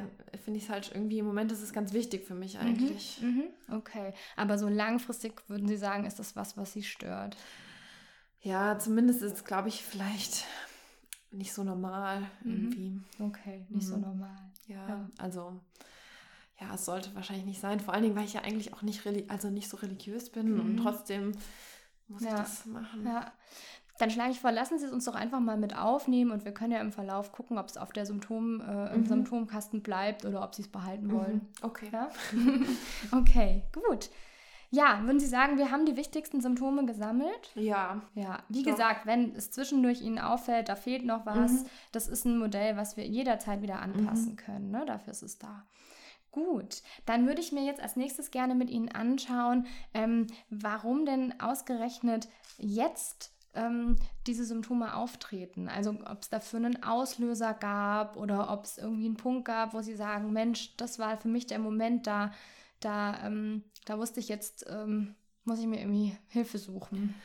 finde ich es halt irgendwie im Moment ist es ganz wichtig für mich mhm. eigentlich. Mhm. Okay, aber so langfristig würden Sie sagen, ist das was, was Sie stört? Ja, zumindest ist es, glaube ich, vielleicht nicht so normal mhm. irgendwie. Okay, nicht so mhm. normal. Ja, ja, also ja, es sollte wahrscheinlich nicht sein. Vor allen Dingen, weil ich ja eigentlich auch nicht, also nicht so religiös bin und trotzdem muss ja. ich das machen. Ja. Dann schlage ich vor, lassen Sie es uns doch einfach mal mit aufnehmen und wir können ja im Verlauf gucken, ob es auf der Symptom, äh, im mhm. Symptomkasten bleibt oder ob Sie es behalten mhm. wollen. Okay. Ja? okay, gut. Ja, würden Sie sagen, wir haben die wichtigsten Symptome gesammelt? Ja. Ja, wie doch. gesagt, wenn es zwischendurch Ihnen auffällt, da fehlt noch was, mhm. das ist ein Modell, was wir jederzeit wieder anpassen mhm. können. Ne? Dafür ist es da. Gut, dann würde ich mir jetzt als nächstes gerne mit Ihnen anschauen, ähm, warum denn ausgerechnet jetzt ähm, diese Symptome auftreten. Also ob es dafür einen Auslöser gab oder ob es irgendwie einen Punkt gab, wo sie sagen, Mensch, das war für mich der Moment, da, da, ähm, da wusste ich jetzt, ähm, muss ich mir irgendwie Hilfe suchen.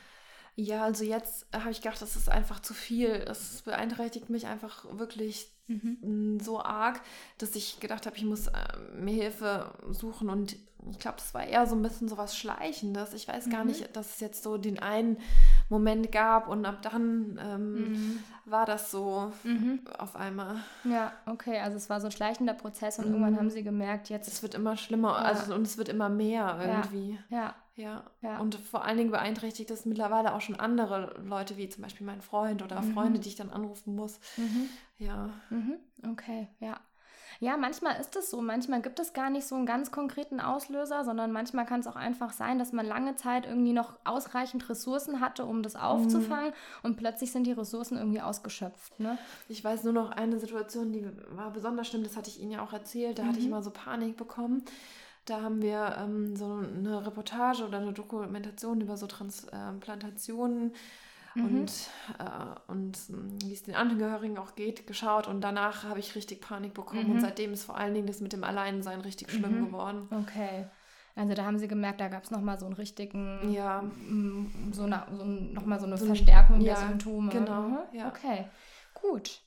Ja, also jetzt habe ich gedacht, das ist einfach zu viel. Es beeinträchtigt mich einfach wirklich mhm. so arg, dass ich gedacht habe, ich muss äh, mir Hilfe suchen und ich glaube, das war eher so ein bisschen so was Schleichendes. Ich weiß gar mhm. nicht, dass es jetzt so den einen Moment gab und ab dann ähm, mhm. war das so mhm. auf einmal. Ja, okay, also es war so ein schleichender Prozess und irgendwann mhm. haben sie gemerkt, jetzt. Es wird immer schlimmer, ja. also und es wird immer mehr irgendwie. Ja. ja. Ja. Und vor allen Dingen beeinträchtigt das mittlerweile auch schon andere Leute, wie zum Beispiel mein Freund oder mhm. Freunde, die ich dann anrufen muss. Mhm. Ja. Okay, ja. Ja, manchmal ist es so. Manchmal gibt es gar nicht so einen ganz konkreten Auslöser, sondern manchmal kann es auch einfach sein, dass man lange Zeit irgendwie noch ausreichend Ressourcen hatte, um das aufzufangen mhm. und plötzlich sind die Ressourcen irgendwie ausgeschöpft. Ne? Ich weiß nur noch eine Situation, die war besonders schlimm, das hatte ich Ihnen ja auch erzählt. Da mhm. hatte ich mhm. immer so Panik bekommen. Da haben wir ähm, so eine Reportage oder eine Dokumentation über so Transplantationen mhm. und, äh, und hm, wie es den Angehörigen auch geht, geschaut. Und danach habe ich richtig Panik bekommen. Mhm. Und seitdem ist vor allen Dingen das mit dem Alleinsein richtig schlimm mhm. geworden. Okay. Also da haben sie gemerkt, da gab es nochmal so einen richtigen, ja. so, eine, so nochmal so eine Verstärkung ja, der Symptome. Genau. Mhm. Ja. Okay, gut.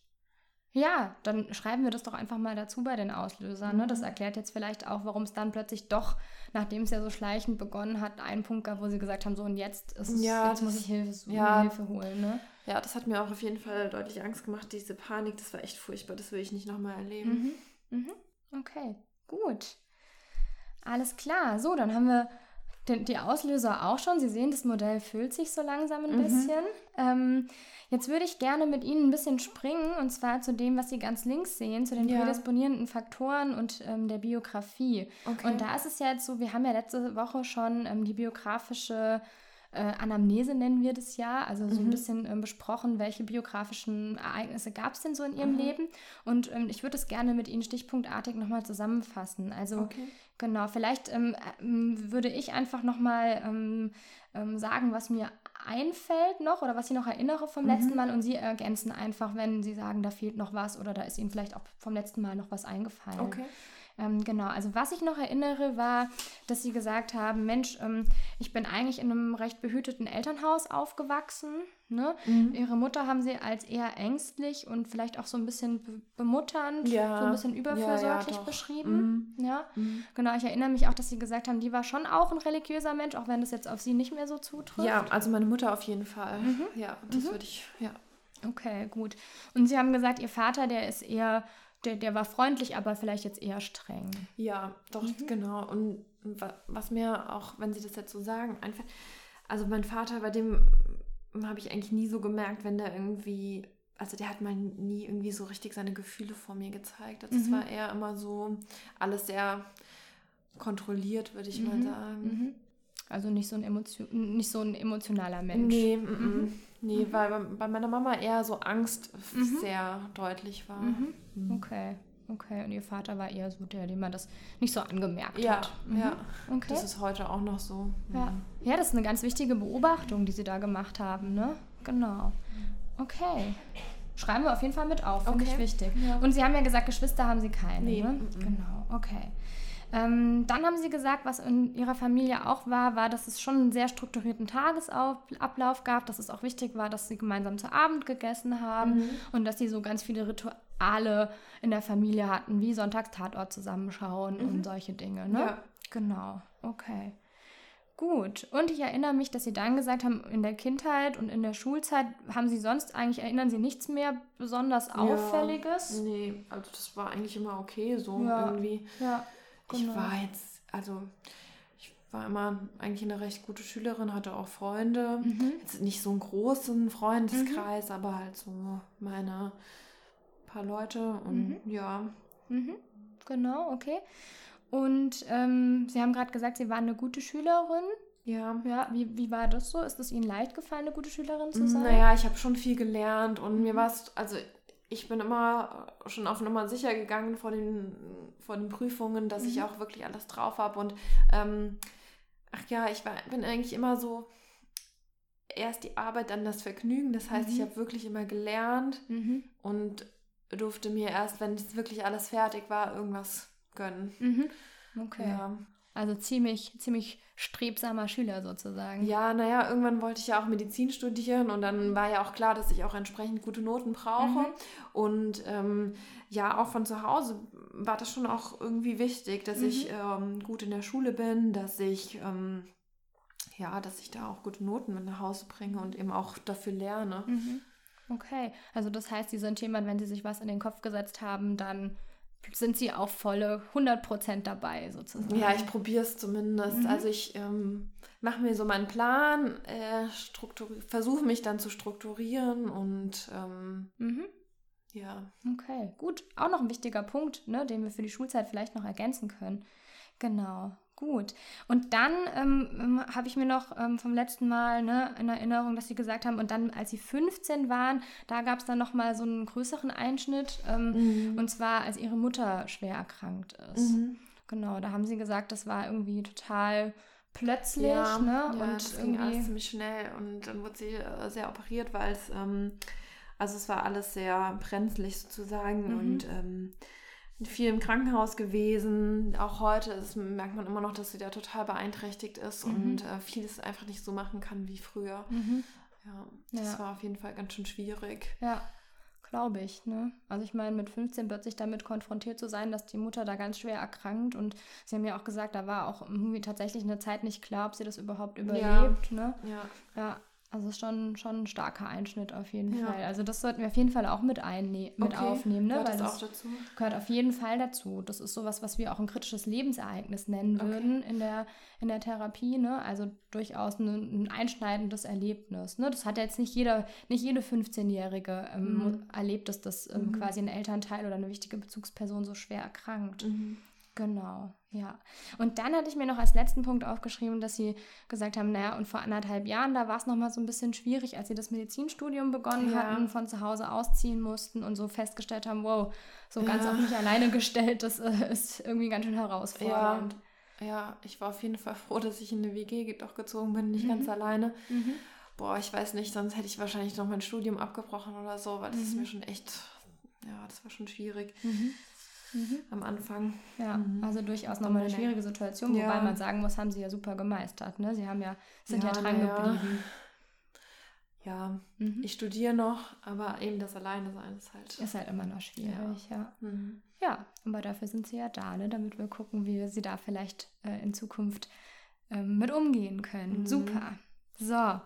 Ja, dann schreiben wir das doch einfach mal dazu bei den Auslösern. Ne? Das mhm. erklärt jetzt vielleicht auch, warum es dann plötzlich doch, nachdem es ja so schleichend begonnen hat, einen Punkt gab, wo sie gesagt haben, so und jetzt, ist, ja, jetzt muss ich Hilfe, suchen, ja, Hilfe holen. Ne? Ja, das hat mir auch auf jeden Fall deutlich Angst gemacht, diese Panik, das war echt furchtbar, das will ich nicht nochmal erleben. Mhm. Mhm. Okay, gut. Alles klar. So, dann haben wir den, die Auslöser auch schon. Sie sehen, das Modell füllt sich so langsam ein mhm. bisschen. Ähm, Jetzt würde ich gerne mit Ihnen ein bisschen springen und zwar zu dem, was Sie ganz links sehen, zu den ja. prädisponierenden Faktoren und ähm, der Biografie. Okay. Und da ist es ja jetzt so, wir haben ja letzte Woche schon ähm, die biografische äh, Anamnese nennen wir das ja, also so mhm. ein bisschen ähm, besprochen, welche biografischen Ereignisse gab es denn so in Ihrem mhm. Leben. Und ähm, ich würde es gerne mit Ihnen stichpunktartig nochmal zusammenfassen. Also okay. genau, vielleicht ähm, äh, würde ich einfach nochmal ähm, ähm, sagen, was mir einfällt noch oder was ich noch erinnere vom mhm. letzten Mal und Sie ergänzen einfach, wenn Sie sagen, da fehlt noch was oder da ist Ihnen vielleicht auch vom letzten Mal noch was eingefallen. Okay. Ähm, genau, also was ich noch erinnere, war, dass sie gesagt haben, Mensch, ähm, ich bin eigentlich in einem recht behüteten Elternhaus aufgewachsen. Ne? Mhm. Ihre Mutter haben sie als eher ängstlich und vielleicht auch so ein bisschen be bemutternd, ja. so ein bisschen überfürsorglich ja, ja, beschrieben. Mhm. Ja, mhm. genau. Ich erinnere mich auch, dass sie gesagt haben, die war schon auch ein religiöser Mensch, auch wenn das jetzt auf sie nicht mehr so zutrifft. Ja, also meine Mutter auf jeden Fall. Mhm. Ja, das mhm. würde ich, ja. Okay, gut. Und Sie haben gesagt, Ihr Vater, der ist eher der, der war freundlich, aber vielleicht jetzt eher streng. Ja, doch, mhm. genau. Und was mir auch, wenn Sie das jetzt so sagen, einfach, also mein Vater, bei dem habe ich eigentlich nie so gemerkt, wenn der irgendwie, also der hat mal nie irgendwie so richtig seine Gefühle vor mir gezeigt. Also mhm. es war eher immer so alles sehr kontrolliert, würde ich mhm. mal sagen. Mhm. Also nicht so ein, Emotion, nicht so ein emotionaler Mensch. Nee, mhm. Nee mhm. weil bei meiner Mama eher so Angst mhm. sehr deutlich war. Mhm. mhm. Okay, okay. Und ihr Vater war eher so der, dem man das nicht so angemerkt ja, hat. Ja, okay. Das ist heute auch noch so. Ja. ja, das ist eine ganz wichtige Beobachtung, die Sie da gemacht haben, ne? Genau. Okay. Schreiben wir auf jeden Fall mit auf, finde okay. ich wichtig. Ja. Und Sie haben ja gesagt, Geschwister haben Sie keine, nee. ne? Genau, okay. Ähm, dann haben sie gesagt, was in ihrer Familie auch war, war, dass es schon einen sehr strukturierten Tagesablauf gab, dass es auch wichtig war, dass sie gemeinsam zu Abend gegessen haben mhm. und dass sie so ganz viele Rituale in der Familie hatten, wie Sonntagstatort zusammenschauen mhm. und solche Dinge. Ne? Ja. Genau, okay. Gut. Und ich erinnere mich, dass Sie dann gesagt haben, in der Kindheit und in der Schulzeit haben Sie sonst eigentlich, erinnern Sie nichts mehr besonders Auffälliges? Ja, nee, also das war eigentlich immer okay so ja. irgendwie. Ja. Genau. Ich war jetzt, also ich war immer eigentlich eine recht gute Schülerin, hatte auch Freunde. Mhm. Jetzt nicht so einen großen Freundeskreis, mhm. aber halt so meine paar Leute und mhm. ja. Mhm. Genau, okay. Und ähm, Sie haben gerade gesagt, Sie waren eine gute Schülerin. Ja. Ja, wie, wie war das so? Ist es Ihnen leicht gefallen, eine gute Schülerin zu sein? Naja, ich habe schon viel gelernt und mir mhm. war es, also ich bin immer schon auf Nummer sicher gegangen vor den, vor den Prüfungen, dass mhm. ich auch wirklich alles drauf habe. Und ähm, ach ja, ich war, bin eigentlich immer so erst die Arbeit, dann das Vergnügen. Das heißt, mhm. ich habe wirklich immer gelernt mhm. und durfte mir erst, wenn es wirklich alles fertig war, irgendwas gönnen. Mhm. Okay. Ja. Also ziemlich, ziemlich strebsamer Schüler sozusagen. Ja, naja, irgendwann wollte ich ja auch Medizin studieren und dann war ja auch klar, dass ich auch entsprechend gute Noten brauche. Mhm. Und ähm, ja, auch von zu Hause war das schon auch irgendwie wichtig, dass mhm. ich ähm, gut in der Schule bin, dass ich ähm, ja, dass ich da auch gute Noten mit nach Hause bringe und eben auch dafür lerne. Mhm. Okay, also das heißt, Sie sind jemand, wenn Sie sich was in den Kopf gesetzt haben, dann sind sie auch volle 100% dabei sozusagen. Ja, ich probiere es zumindest. Mhm. Also ich ähm, mache mir so meinen Plan, äh, versuche mich dann zu strukturieren und ähm, mhm. Ja. Okay, gut. Auch noch ein wichtiger Punkt, ne, den wir für die Schulzeit vielleicht noch ergänzen können. Genau. Gut. Und dann ähm, ähm, habe ich mir noch ähm, vom letzten Mal ne, in Erinnerung, dass Sie gesagt haben, und dann, als Sie 15 waren, da gab es dann nochmal so einen größeren Einschnitt. Ähm, mhm. Und zwar, als Ihre Mutter schwer erkrankt ist. Mhm. Genau, da haben Sie gesagt, das war irgendwie total plötzlich. Ja, ne? ja und das irgendwie... ging alles ziemlich schnell. Und dann wurde sie äh, sehr operiert, weil es, ähm, also es war alles sehr brenzlig sozusagen. Mhm. Und ähm, viel im Krankenhaus gewesen. Auch heute ist, merkt man immer noch, dass sie da total beeinträchtigt ist mhm. und äh, vieles einfach nicht so machen kann wie früher. Mhm. Ja, das ja. war auf jeden Fall ganz schön schwierig. Ja, glaube ich. Ne? Also ich meine, mit 15 plötzlich damit konfrontiert zu sein, dass die Mutter da ganz schwer erkrankt und sie haben ja auch gesagt, da war auch irgendwie tatsächlich eine Zeit nicht klar, ob sie das überhaupt überlebt. Ja. Ne? ja. ja. Also schon, schon ein starker Einschnitt auf jeden ja. Fall. Also das sollten wir auf jeden Fall auch mit, mit okay. aufnehmen. Ne? Gehört Weil das auch dazu? Gehört auf jeden Fall dazu. Das ist sowas, was wir auch ein kritisches Lebensereignis nennen okay. würden in der, in der Therapie. Ne? Also durchaus ein, ein einschneidendes Erlebnis. Ne? Das hat jetzt nicht jeder, nicht jede 15-Jährige ähm, mhm. erlebt, dass das ähm, mhm. quasi ein Elternteil oder eine wichtige Bezugsperson so schwer erkrankt. Mhm. Genau, ja. Und dann hatte ich mir noch als letzten Punkt aufgeschrieben, dass Sie gesagt haben, naja, und vor anderthalb Jahren, da war es nochmal so ein bisschen schwierig, als Sie das Medizinstudium begonnen ja. hatten, von zu Hause ausziehen mussten und so festgestellt haben, wow, so ganz ja. auf mich alleine gestellt, das äh, ist irgendwie ganz schön herausfordernd. Ja. ja. ich war auf jeden Fall froh, dass ich in eine WG doch gezogen bin, nicht mhm. ganz alleine. Mhm. Boah, ich weiß nicht, sonst hätte ich wahrscheinlich noch mein Studium abgebrochen oder so, weil das mhm. ist mir schon echt, ja, das war schon schwierig. Mhm am Anfang. Ja, mhm. also durchaus nochmal eine schwierige Situation, ja. wobei man sagen muss, haben sie ja super gemeistert. Ne? Sie haben ja, sind ja, ja dran ja. geblieben. Ja, mhm. ich studiere noch, aber eben das Alleine-Sein ist halt. Ist halt immer noch schwierig, ja. Ja, mhm. ja aber dafür sind sie ja da, ne? damit wir gucken, wie wir sie da vielleicht äh, in Zukunft ähm, mit umgehen können. Mhm. Super. So.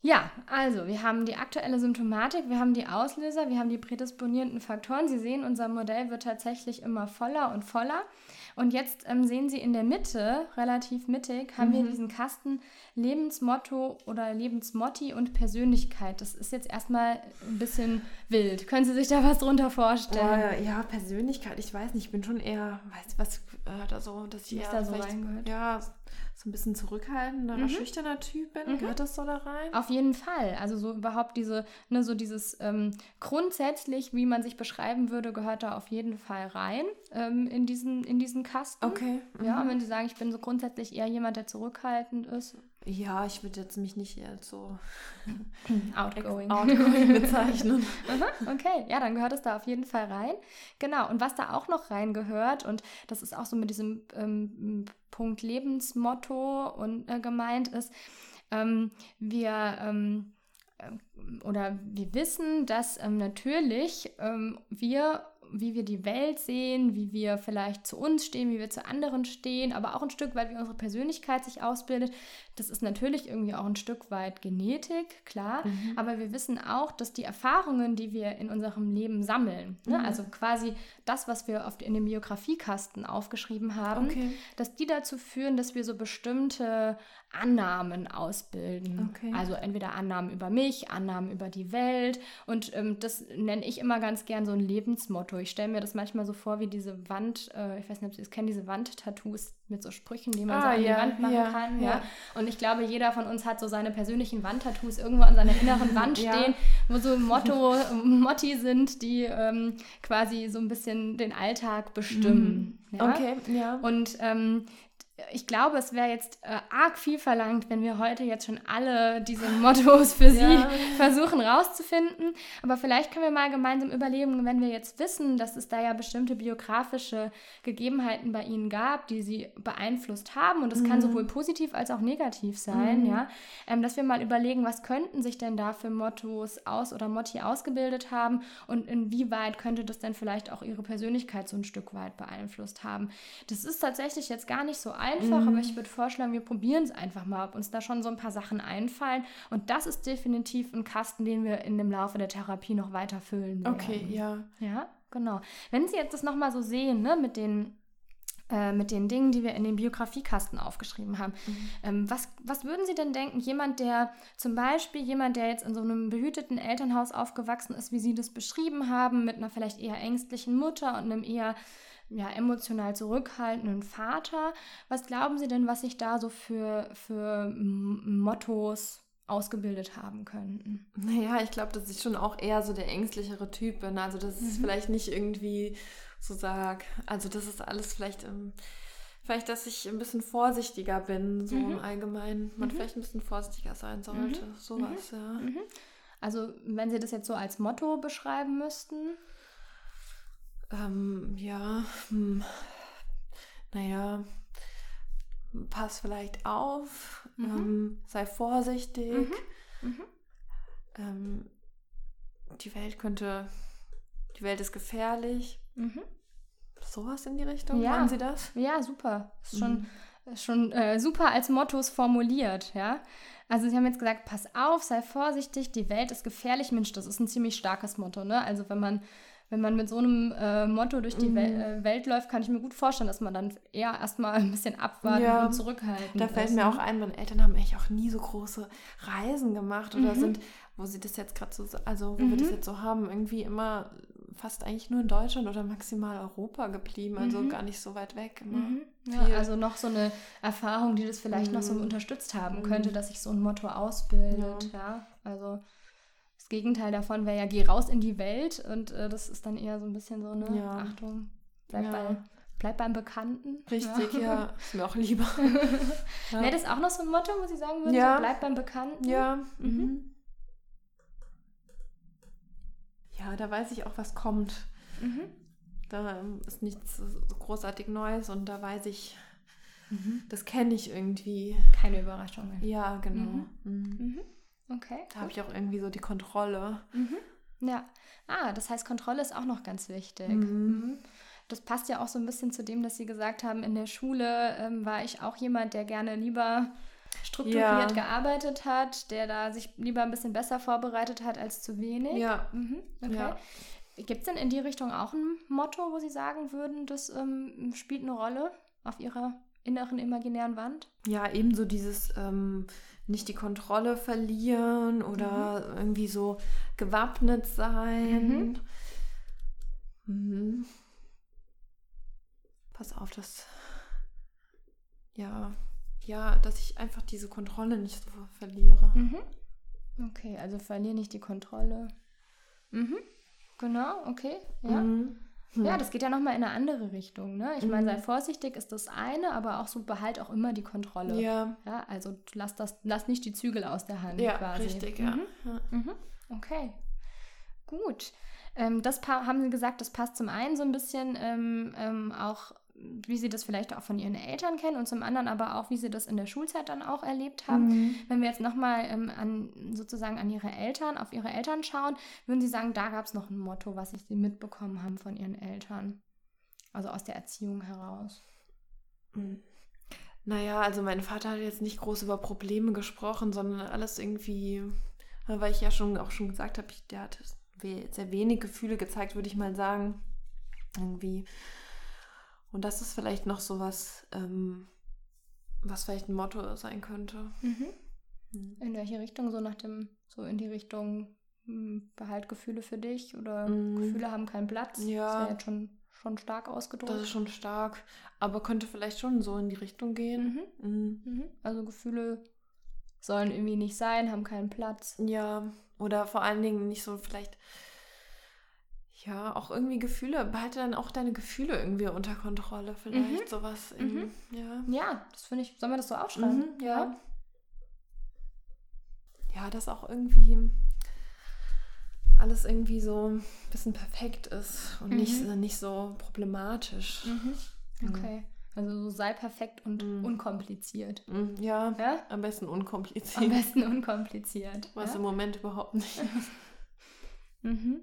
Ja, also wir haben die aktuelle Symptomatik, wir haben die Auslöser, wir haben die prädisponierenden Faktoren. Sie sehen, unser Modell wird tatsächlich immer voller und voller. Und jetzt ähm, sehen Sie in der Mitte, relativ mittig, haben mhm. wir diesen Kasten Lebensmotto oder Lebensmotti und Persönlichkeit. Das ist jetzt erstmal ein bisschen wild. Können Sie sich da was drunter vorstellen? Oh, ja, Persönlichkeit, ich weiß nicht, ich bin schon eher, weißt du, was äh, da so, dass ich eher da so reingehört. Ja, so ein bisschen zurückhaltender, mhm. schüchterner Typ bin. Mhm. Gehört das so da rein? Auf jeden Fall. Also so überhaupt diese, ne, so dieses ähm, grundsätzlich, wie man sich beschreiben würde, gehört da auf jeden Fall rein ähm, in, diesen, in diesen Kasten. Okay. Mhm. Ja, und wenn Sie sagen, ich bin so grundsätzlich eher jemand, der zurückhaltend ist. Ja, ich würde jetzt mich nicht eher so outgoing. outgoing bezeichnen. okay, ja, dann gehört es da auf jeden Fall rein. Genau, und was da auch noch reingehört, und das ist auch so mit diesem ähm, Punkt Lebensmotto und äh, gemeint ist, ähm, wir ähm, äh, oder wir wissen, dass ähm, natürlich ähm, wir wie wir die Welt sehen, wie wir vielleicht zu uns stehen, wie wir zu anderen stehen, aber auch ein Stück weit, wie unsere Persönlichkeit sich ausbildet. Das ist natürlich irgendwie auch ein Stück weit Genetik, klar, mhm. aber wir wissen auch, dass die Erfahrungen, die wir in unserem Leben sammeln, ne, mhm. also quasi das, was wir oft in dem Biografiekasten aufgeschrieben haben, okay. dass die dazu führen, dass wir so bestimmte Annahmen ausbilden. Okay. Also entweder Annahmen über mich, Annahmen über die Welt. Und ähm, das nenne ich immer ganz gern so ein Lebensmotto. Ich stelle mir das manchmal so vor wie diese Wand, äh, ich weiß nicht, ob Sie es kennen, diese Wandtattoos mit so Sprüchen, die man ah, so an ja, die Wand machen ja, kann. Ja. ja. Und ich glaube, jeder von uns hat so seine persönlichen Wandtattoos irgendwo an seiner inneren Wand stehen, wo so Motto, Motti sind, die ähm, quasi so ein bisschen den Alltag bestimmen. Mhm. Okay, ja. Und ähm, ich glaube, es wäre jetzt äh, arg viel verlangt, wenn wir heute jetzt schon alle diese Mottos für Sie ja. versuchen rauszufinden. Aber vielleicht können wir mal gemeinsam überlegen, wenn wir jetzt wissen, dass es da ja bestimmte biografische Gegebenheiten bei Ihnen gab, die Sie beeinflusst haben, und das mhm. kann sowohl positiv als auch negativ sein, mhm. ja, ähm, dass wir mal überlegen, was könnten sich denn da für Mottos aus oder Motti ausgebildet haben und inwieweit könnte das denn vielleicht auch Ihre Persönlichkeit so ein Stück weit beeinflusst haben. Das ist tatsächlich jetzt gar nicht so einfach einfach, mhm. aber ich würde vorschlagen, wir probieren es einfach mal, ob uns da schon so ein paar Sachen einfallen. Und das ist definitiv ein Kasten, den wir in dem Laufe der Therapie noch weiter füllen werden. Okay, ja. Ja, genau. Wenn Sie jetzt das nochmal so sehen, ne, mit den äh, mit den Dingen, die wir in den Biografiekasten aufgeschrieben haben. Mhm. Ähm, was, was würden Sie denn denken, jemand, der zum Beispiel, jemand, der jetzt in so einem behüteten Elternhaus aufgewachsen ist, wie Sie das beschrieben haben, mit einer vielleicht eher ängstlichen Mutter und einem eher ja, emotional zurückhaltenden Vater, was glauben Sie denn, was sich da so für, für Mottos ausgebildet haben könnten? Naja, ich glaube, dass ich schon auch eher so der ängstlichere Typ bin. Also, das ist mhm. vielleicht nicht irgendwie so sag. Also das ist alles vielleicht, ähm, vielleicht, dass ich ein bisschen vorsichtiger bin, so mhm. im Allgemeinen. Man mhm. vielleicht ein bisschen vorsichtiger sein sollte. Mhm. Sowas, mhm. ja. Mhm. Also wenn Sie das jetzt so als Motto beschreiben müssten? Ähm, ja, hm. naja, pass vielleicht auf, mhm. ähm, sei vorsichtig. Ähm, die Welt könnte, die Welt ist gefährlich. Mhm. Sowas in die Richtung? Ja. Meinen Sie das? Ja, super. Ist schon, mhm. schon äh, super als Mottos formuliert, ja. Also Sie haben jetzt gesagt, pass auf, sei vorsichtig, die Welt ist gefährlich. Mensch, das ist ein ziemlich starkes Motto, ne? Also wenn man wenn man mit so einem äh, Motto durch die mhm. Wel äh, Welt läuft, kann ich mir gut vorstellen, dass man dann eher erstmal ein bisschen abwarten ja, und zurückhalten. Da fällt ist, mir ne? auch ein, meine Eltern haben echt auch nie so große Reisen gemacht oder mhm. sind, wo sie das jetzt gerade so, also wo mhm. wir das mhm. jetzt so haben, irgendwie immer fast eigentlich nur in Deutschland oder maximal Europa geblieben, also mhm. gar nicht so weit weg. Mhm. Ja, also noch so eine Erfahrung, die das vielleicht mhm. noch so mhm. unterstützt haben könnte, mhm. dass sich so ein Motto ausbildet. Ja, ja also das Gegenteil davon wäre ja, geh raus in die Welt und äh, das ist dann eher so ein bisschen so eine ja. Achtung, bleib, ja. bei, bleib beim Bekannten. Richtig, ja, ja. ist mir auch lieber. ja. Wäre das auch noch so ein Motto, wo Sie sagen würden, ja. so, bleib beim Bekannten? Ja. Mhm ja, da weiß ich auch, was kommt. Mhm. Da ist nichts großartig Neues und da weiß ich, mhm. das kenne ich irgendwie. Keine Überraschungen. Ja, genau. Mhm. Mhm. mhm. Okay. Da habe ich auch irgendwie so die Kontrolle. Mhm. Ja. Ah, das heißt, Kontrolle ist auch noch ganz wichtig. Das passt ja auch so ein bisschen zu dem, dass Sie gesagt haben, in der Schule ähm, war ich auch jemand, der gerne lieber strukturiert ja. gearbeitet hat, der da sich lieber ein bisschen besser vorbereitet hat als zu wenig. Ja. Mhm. Okay. Ja. Gibt es denn in die Richtung auch ein Motto, wo Sie sagen würden, das ähm, spielt eine Rolle auf Ihrer inneren imaginären Wand? Ja, ebenso dieses ähm, nicht die Kontrolle verlieren oder mhm. irgendwie so gewappnet sein. Mhm. Mhm. Pass auf, das ja, ja, dass ich einfach diese Kontrolle nicht so verliere. Mhm. Okay, also verliere nicht die Kontrolle. Mhm. Genau, okay, ja. Mhm. Ja, das geht ja nochmal in eine andere Richtung. Ne? Ich meine, sei mhm. vorsichtig ist das eine, aber auch so behalt auch immer die Kontrolle. Ja. ja also lass, das, lass nicht die Zügel aus der Hand ja, quasi. Richtig, ja. Mhm. ja. Mhm. Okay, gut. Ähm, das haben Sie gesagt, das passt zum einen so ein bisschen ähm, ähm, auch wie sie das vielleicht auch von ihren Eltern kennen und zum anderen aber auch, wie sie das in der Schulzeit dann auch erlebt haben. Mhm. Wenn wir jetzt nochmal ähm, an sozusagen an ihre Eltern, auf ihre Eltern schauen, würden Sie sagen, da gab es noch ein Motto, was sie mitbekommen haben von ihren Eltern. Also aus der Erziehung heraus. Mhm. Naja, also mein Vater hat jetzt nicht groß über Probleme gesprochen, sondern alles irgendwie, weil ich ja schon auch schon gesagt habe, der hat sehr wenig Gefühle gezeigt, würde ich mal sagen. Irgendwie und das ist vielleicht noch so was, ähm, was vielleicht ein Motto sein könnte. Mhm. Mhm. In welche Richtung? So nach dem, so in die Richtung, hm, behalt Gefühle für dich oder mhm. Gefühle haben keinen Platz. Ja. Das wäre jetzt schon, schon stark ausgedrückt. Das ist schon stark, aber könnte vielleicht schon so in die Richtung gehen. Mhm. Mhm. Mhm. Also Gefühle sollen irgendwie nicht sein, haben keinen Platz. Ja, oder vor allen Dingen nicht so vielleicht ja, auch irgendwie Gefühle, behalte dann auch deine Gefühle irgendwie unter Kontrolle, vielleicht mhm. sowas. In, mhm. ja. ja, das finde ich, sollen wir das so aufschreiben? Mhm, ja. Ja, dass auch irgendwie alles irgendwie so ein bisschen perfekt ist und nicht, mhm. nicht so problematisch. Mhm. Okay. Also so sei perfekt und mm. unkompliziert. Mm, ja, ja, am besten unkompliziert. Am besten unkompliziert. Was ja? im Moment überhaupt nicht ist. mhm.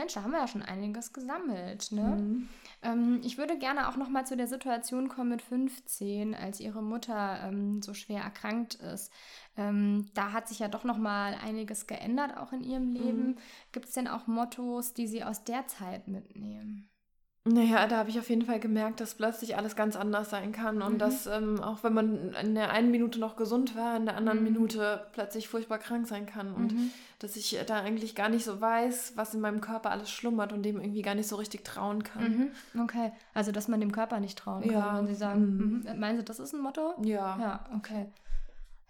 Mensch, da haben wir ja schon einiges gesammelt. Ne? Mhm. Ähm, ich würde gerne auch noch mal zu der Situation kommen mit 15, als ihre Mutter ähm, so schwer erkrankt ist. Ähm, da hat sich ja doch noch mal einiges geändert, auch in ihrem Leben. Mhm. Gibt es denn auch Mottos, die Sie aus der Zeit mitnehmen? Naja, da habe ich auf jeden Fall gemerkt, dass plötzlich alles ganz anders sein kann und mhm. dass ähm, auch wenn man in der einen Minute noch gesund war, in der anderen mhm. Minute plötzlich furchtbar krank sein kann und mhm. dass ich da eigentlich gar nicht so weiß, was in meinem Körper alles schlummert und dem irgendwie gar nicht so richtig trauen kann. Mhm. Okay, also dass man dem Körper nicht trauen kann, ja. wenn Sie sagen, mhm. Mhm. meinen Sie, das ist ein Motto? Ja. Ja, okay.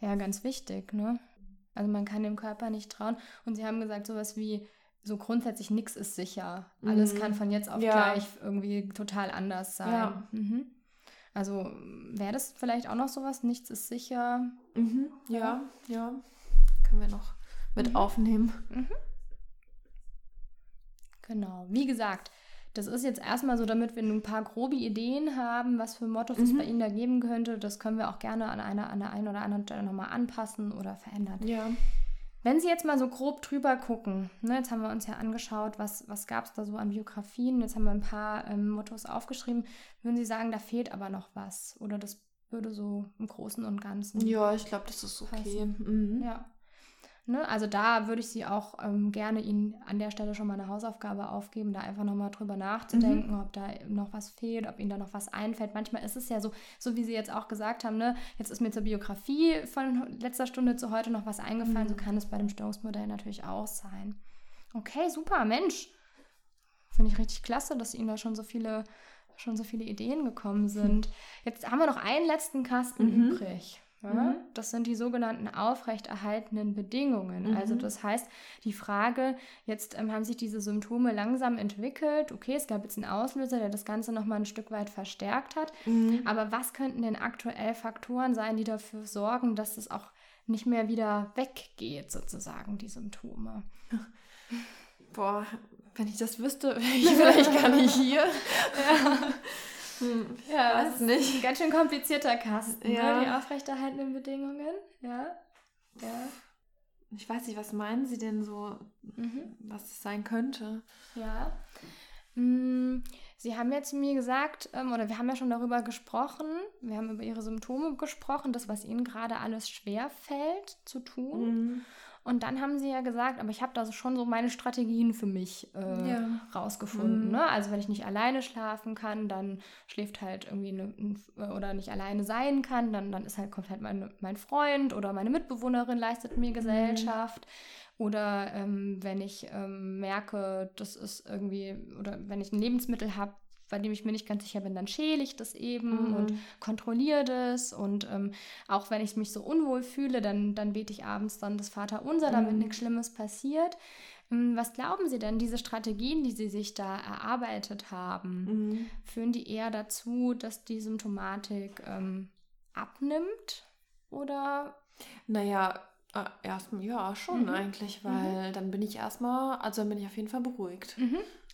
Ja, ganz wichtig, ne? Also man kann dem Körper nicht trauen und Sie haben gesagt sowas wie so grundsätzlich nichts ist sicher. Alles mhm. kann von jetzt auf ja. gleich irgendwie total anders sein. Ja. Mhm. Also wäre das vielleicht auch noch sowas? Nichts ist sicher. Mhm. Ja, ja. Können wir noch mit mhm. aufnehmen. Mhm. Genau. Wie gesagt, das ist jetzt erstmal so, damit wir ein paar grobe Ideen haben, was für Mottos es bei mhm. Ihnen da geben könnte. Das können wir auch gerne an einer an der einen oder anderen Stelle nochmal anpassen oder verändern. Ja. Wenn Sie jetzt mal so grob drüber gucken, ne, jetzt haben wir uns ja angeschaut, was, was gab es da so an Biografien, jetzt haben wir ein paar ähm, Mottos aufgeschrieben, würden Sie sagen, da fehlt aber noch was? Oder das würde so im Großen und Ganzen. Ja, ich glaube, das ist okay. Mhm. Ja. Ne? Also da würde ich Sie auch ähm, gerne Ihnen an der Stelle schon mal eine Hausaufgabe aufgeben, da einfach nochmal drüber nachzudenken, mhm. ob da noch was fehlt, ob Ihnen da noch was einfällt. Manchmal ist es ja so, so wie Sie jetzt auch gesagt haben, ne? jetzt ist mir zur Biografie von letzter Stunde zu heute noch was eingefallen, mhm. so kann es bei dem Störungsmodell natürlich auch sein. Okay, super, Mensch. Finde ich richtig klasse, dass Ihnen da schon so viele schon so viele Ideen gekommen sind. Jetzt haben wir noch einen letzten Kasten mhm. übrig. Ja? Mhm. Das sind die sogenannten aufrechterhaltenen Bedingungen. Mhm. Also das heißt, die Frage, jetzt ähm, haben sich diese Symptome langsam entwickelt. Okay, es gab jetzt einen Auslöser, der das Ganze nochmal ein Stück weit verstärkt hat. Mhm. Aber was könnten denn aktuell Faktoren sein, die dafür sorgen, dass es auch nicht mehr wieder weggeht, sozusagen, die Symptome? Boah, wenn ich das wüsste, wäre ich vielleicht gar nicht hier. ja. Hm, ja, weiß nicht. Ein ganz schön komplizierter Kasten, ja. ne? die aufrechterhaltenden Bedingungen. Ja. ja. Ich weiß nicht, was meinen Sie denn so, mhm. was es sein könnte? Ja. Hm, Sie haben ja zu mir gesagt, ähm, oder wir haben ja schon darüber gesprochen, wir haben über Ihre Symptome gesprochen, das, was Ihnen gerade alles schwer fällt zu tun. Mhm. Und dann haben sie ja gesagt, aber ich habe da schon so meine Strategien für mich äh, ja. rausgefunden. Mhm. Ne? Also wenn ich nicht alleine schlafen kann, dann schläft halt irgendwie eine, oder nicht alleine sein kann, dann, dann ist halt, kommt halt mein, mein Freund oder meine Mitbewohnerin leistet mir mhm. Gesellschaft. Mhm. Oder ähm, wenn ich ähm, merke, das ist irgendwie, oder wenn ich ein Lebensmittel habe, bei dem ich mir nicht ganz sicher bin, dann schäle ich das eben mhm. und kontrolliere das. Und ähm, auch wenn ich mich so unwohl fühle, dann, dann bete ich abends dann das Vaterunser, damit mhm. nichts Schlimmes passiert. Ähm, was glauben Sie denn, diese Strategien, die Sie sich da erarbeitet haben, mhm. führen die eher dazu, dass die Symptomatik ähm, abnimmt? Oder? Naja, äh, erstmal ja schon mhm. eigentlich, weil mhm. dann bin ich erstmal, also dann bin ich auf jeden Fall beruhigt.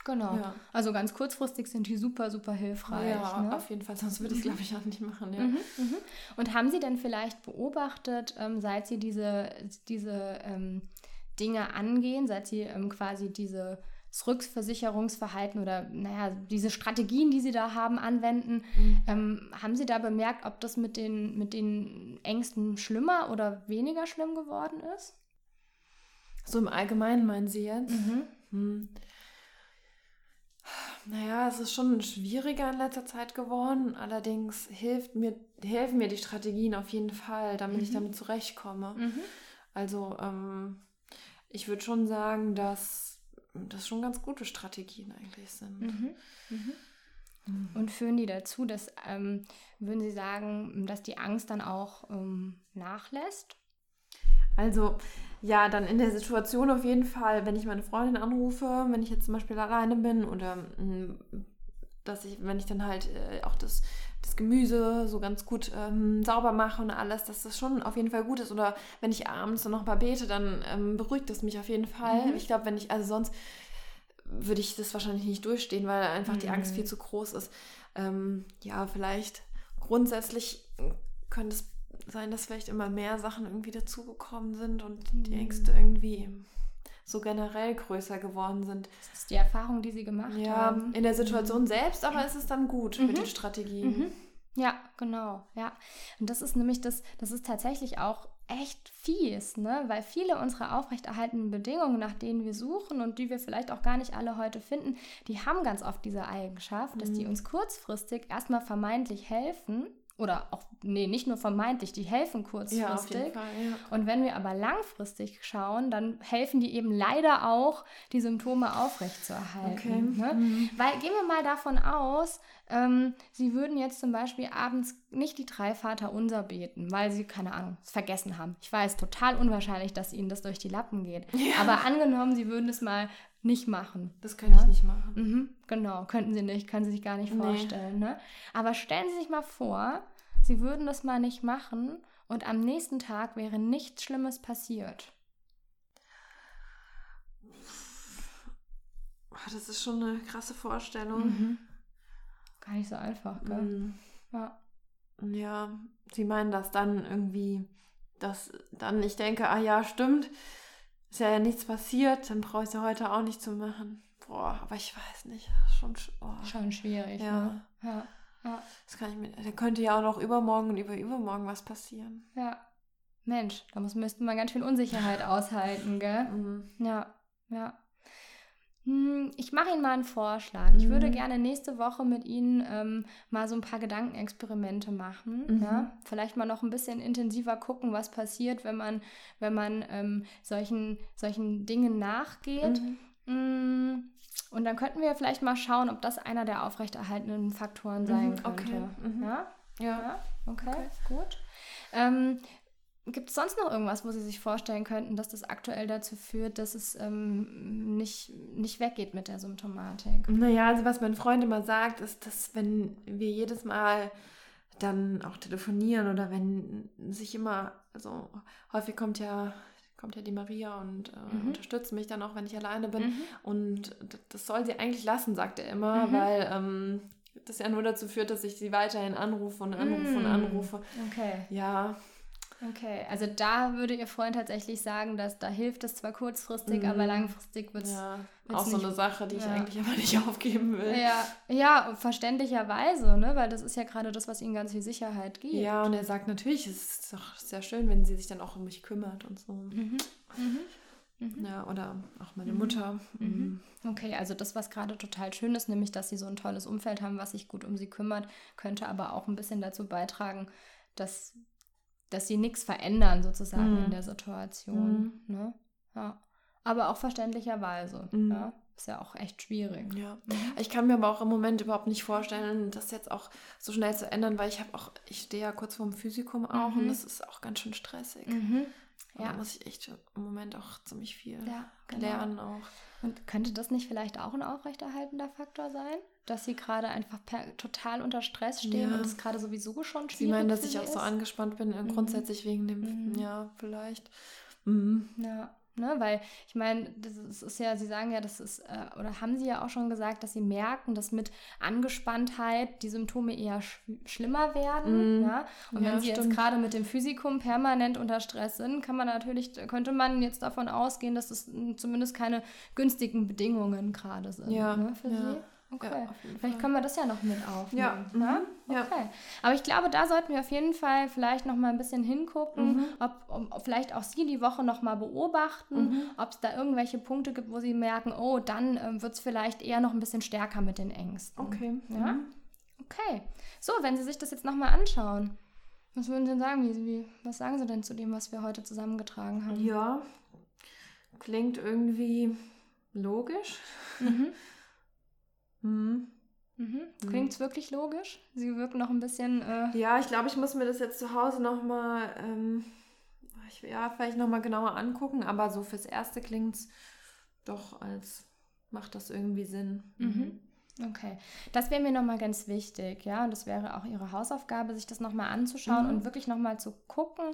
Mhm. Genau. Ja. Also ganz kurzfristig sind die super, super hilfreich. Ja, ne? auf jeden Fall, sonst würde ich es, glaube ich, auch nicht machen. Ja. Mhm, mhm. Und haben Sie denn vielleicht beobachtet, ähm, seit Sie diese, diese ähm, Dinge angehen, seit Sie ähm, quasi diese Rückversicherungsverhalten oder naja, diese Strategien, die Sie da haben, anwenden, mhm. ähm, haben Sie da bemerkt, ob das mit den, mit den Ängsten schlimmer oder weniger schlimm geworden ist? So im Allgemeinen meinen Sie jetzt? Mhm. Hm. Es ist schon schwieriger in letzter Zeit geworden. Allerdings hilft mir, helfen mir die Strategien auf jeden Fall, damit mhm. ich damit zurechtkomme. Mhm. Also ähm, ich würde schon sagen, dass das schon ganz gute Strategien eigentlich sind. Mhm. mhm. Und führen die dazu, dass, ähm, würden Sie sagen, dass die Angst dann auch ähm, nachlässt? Also ja, dann in der Situation auf jeden Fall, wenn ich meine Freundin anrufe, wenn ich jetzt zum Beispiel alleine bin oder mm, dass ich, wenn ich dann halt äh, auch das, das Gemüse so ganz gut ähm, sauber mache und alles, dass das schon auf jeden Fall gut ist. Oder wenn ich abends dann noch mal bete, dann ähm, beruhigt das mich auf jeden Fall. Mhm. Ich glaube, wenn ich, also sonst würde ich das wahrscheinlich nicht durchstehen, weil einfach mhm. die Angst viel zu groß ist. Ähm, ja, vielleicht grundsätzlich könnte es sein, dass vielleicht immer mehr Sachen irgendwie dazugekommen sind und die mhm. Ängste irgendwie so generell größer geworden sind. Das ist die Erfahrung, die Sie gemacht ja, haben. in der Situation mhm. selbst, aber ist es dann gut mhm. mit den Strategien. Mhm. Ja, genau, ja. Und das ist nämlich das, das ist tatsächlich auch echt fies, ne? Weil viele unserer aufrechterhaltenen Bedingungen, nach denen wir suchen und die wir vielleicht auch gar nicht alle heute finden, die haben ganz oft diese Eigenschaft, dass die Mhm. uns kurzfristig erstmal vermeintlich helfen. Oder auch, nee, nicht nur vermeintlich, die helfen kurzfristig. Ja, Fall, ja. Und wenn wir aber langfristig schauen, dann helfen die eben leider auch, die Symptome aufrechtzuerhalten. Okay. Ne? Mhm. Weil gehen wir mal davon aus, ähm, Sie würden jetzt zum Beispiel abends nicht die drei Vater unser beten, weil Sie, keine Ahnung, es vergessen haben. Ich weiß, total unwahrscheinlich, dass Ihnen das durch die Lappen geht. Ja. Aber angenommen, Sie würden es mal nicht machen. Das kann ich nicht machen. Mhm, genau, könnten Sie nicht, können Sie sich gar nicht Nee. vorstellen. Ne? Aber stellen Sie sich mal vor, Sie würden das mal nicht machen und am nächsten Tag wäre nichts Schlimmes passiert. Das ist schon eine krasse Vorstellung. Mhm. Gar nicht so einfach, gell? Mhm. Ja. Ja, sie meinen, dass dann irgendwie, dass dann ich denke, ah ja, stimmt, ist ja nichts passiert, dann brauche ich es ja heute auch nicht zu machen. Boah, aber ich weiß nicht, schon, sch- oh, Schon schwierig. Ja. Ne? Ja. Ja. das kann ich mir, da könnte ja auch noch übermorgen und über übermorgen was passieren. ja. Mensch, da muss, müsste man ganz schön Unsicherheit aushalten, gell? Mhm. Ja, ja. Hm, Ich mache Ihnen mal einen Vorschlag. Ich Mhm. würde gerne nächste Woche mit Ihnen ähm, mal so ein paar Gedankenexperimente machen. Mhm. Ja? Vielleicht mal noch ein bisschen intensiver gucken, was passiert, wenn man, wenn man ähm, solchen, solchen Dingen nachgeht. Mhm. Mm, Und dann könnten wir vielleicht mal schauen, ob das einer der aufrechterhaltenden Faktoren sein Mhm, okay. könnte. Mhm. Ja? Ja. Ja, okay, Okay. gut. Ähm, Gibt es sonst noch irgendwas, wo Sie sich vorstellen könnten, dass das aktuell dazu führt, dass es ähm, nicht, nicht weggeht mit der Symptomatik? Naja, also was mein Freund immer sagt, ist, dass wenn wir jedes Mal dann auch telefonieren oder wenn sich immer, also häufig kommt ja, kommt ja die Maria und äh, Mhm. unterstützt mich dann auch, wenn ich alleine bin. Mhm. Und das soll sie eigentlich lassen, sagt er immer, Mhm. weil ähm, das ja nur dazu führt, dass ich sie weiterhin anrufe und anrufe und Mm. anrufe. Okay, Ja, okay. Also da würde Ihr Freund tatsächlich sagen, dass da hilft es zwar kurzfristig, Mhm. aber langfristig wird es ja. wird's auch so nicht- eine Sache, die ich ja. eigentlich aber nicht aufgeben will. Ja, ja, verständlicherweise, ne? weil das ist ja gerade das, was ihnen ganz viel Sicherheit gibt. Ja, und er sagt natürlich, es ist doch sehr schön, wenn sie sich dann auch um mich kümmert und so. Mhm. Mhm. Mhm. Ja, oder auch meine Mhm. Mutter. Mhm. Okay, also das, was gerade total schön ist, nämlich, dass sie so ein tolles Umfeld haben, was sich gut um sie kümmert, könnte aber auch ein bisschen dazu beitragen, dass, dass sie nichts verändern sozusagen Mhm. in der Situation. Ne? Ja. Aber auch verständlicherweise. Mhm. Ja? Ist ja auch echt schwierig. Ja. Mhm. Ich kann mir aber auch im Moment überhaupt nicht vorstellen, das jetzt auch so schnell zu ändern, weil ich habe auch, ich stehe ja kurz vorm Physikum auch Mhm. und das ist auch ganz schön stressig. Mhm. Da Ja. muss ich echt im Moment auch ziemlich viel Ja, genau. lernen auch. Und könnte das nicht vielleicht auch ein aufrechterhaltender Faktor sein? Dass sie gerade einfach per, total unter Stress stehen Ja. und es gerade sowieso schon schwierig Sie meinen, dass ich auch so ist? angespannt bin, äh, Mhm. grundsätzlich wegen dem, Mhm. ja, vielleicht. Mhm. Ja, ne, weil ich meine, das ist, ist ja, Sie sagen ja, das ist, äh, oder haben Sie ja auch schon gesagt, dass Sie merken, dass mit Angespanntheit die Symptome eher sch schlimmer werden. Mhm. Ja? Und Ja, wenn Sie jetzt stimmt. gerade mit dem Physikum permanent unter Stress sind, kann man natürlich, könnte man jetzt davon ausgehen, dass es mm, zumindest keine günstigen Bedingungen gerade sind Ja, ne, für ja. Sie. Okay. Ja, Vielleicht können wir das ja noch mit aufnehmen. Ja, ne? mhm, ja. Okay. Aber ich glaube, da sollten wir auf jeden Fall vielleicht noch mal ein bisschen hingucken, Mhm. ob, ob, vielleicht auch Sie die Woche noch mal beobachten, Mhm. ob es da irgendwelche Punkte gibt, wo Sie merken, oh, dann ähm, wird es vielleicht eher noch ein bisschen stärker mit den Ängsten. Okay. Ja? Mhm. Okay. So, wenn Sie sich das jetzt noch mal anschauen, was würden Sie denn sagen? Wie, wie, was sagen Sie denn zu dem, was wir heute zusammengetragen haben? Ja, klingt irgendwie logisch. Mhm. Mhm. Mhm. Klingt es wirklich logisch? Sie wirken noch ein bisschen. Äh, Ja, ich glaube, ich muss mir das jetzt zu Hause nochmal, ähm, ich, ja, vielleicht nochmal genauer angucken, aber so fürs Erste klingt es doch, als macht das irgendwie Sinn. Mhm. Okay, das wäre mir nochmal ganz wichtig, ja, und das wäre auch Ihre Hausaufgabe, sich das nochmal anzuschauen Mhm. und wirklich nochmal zu gucken,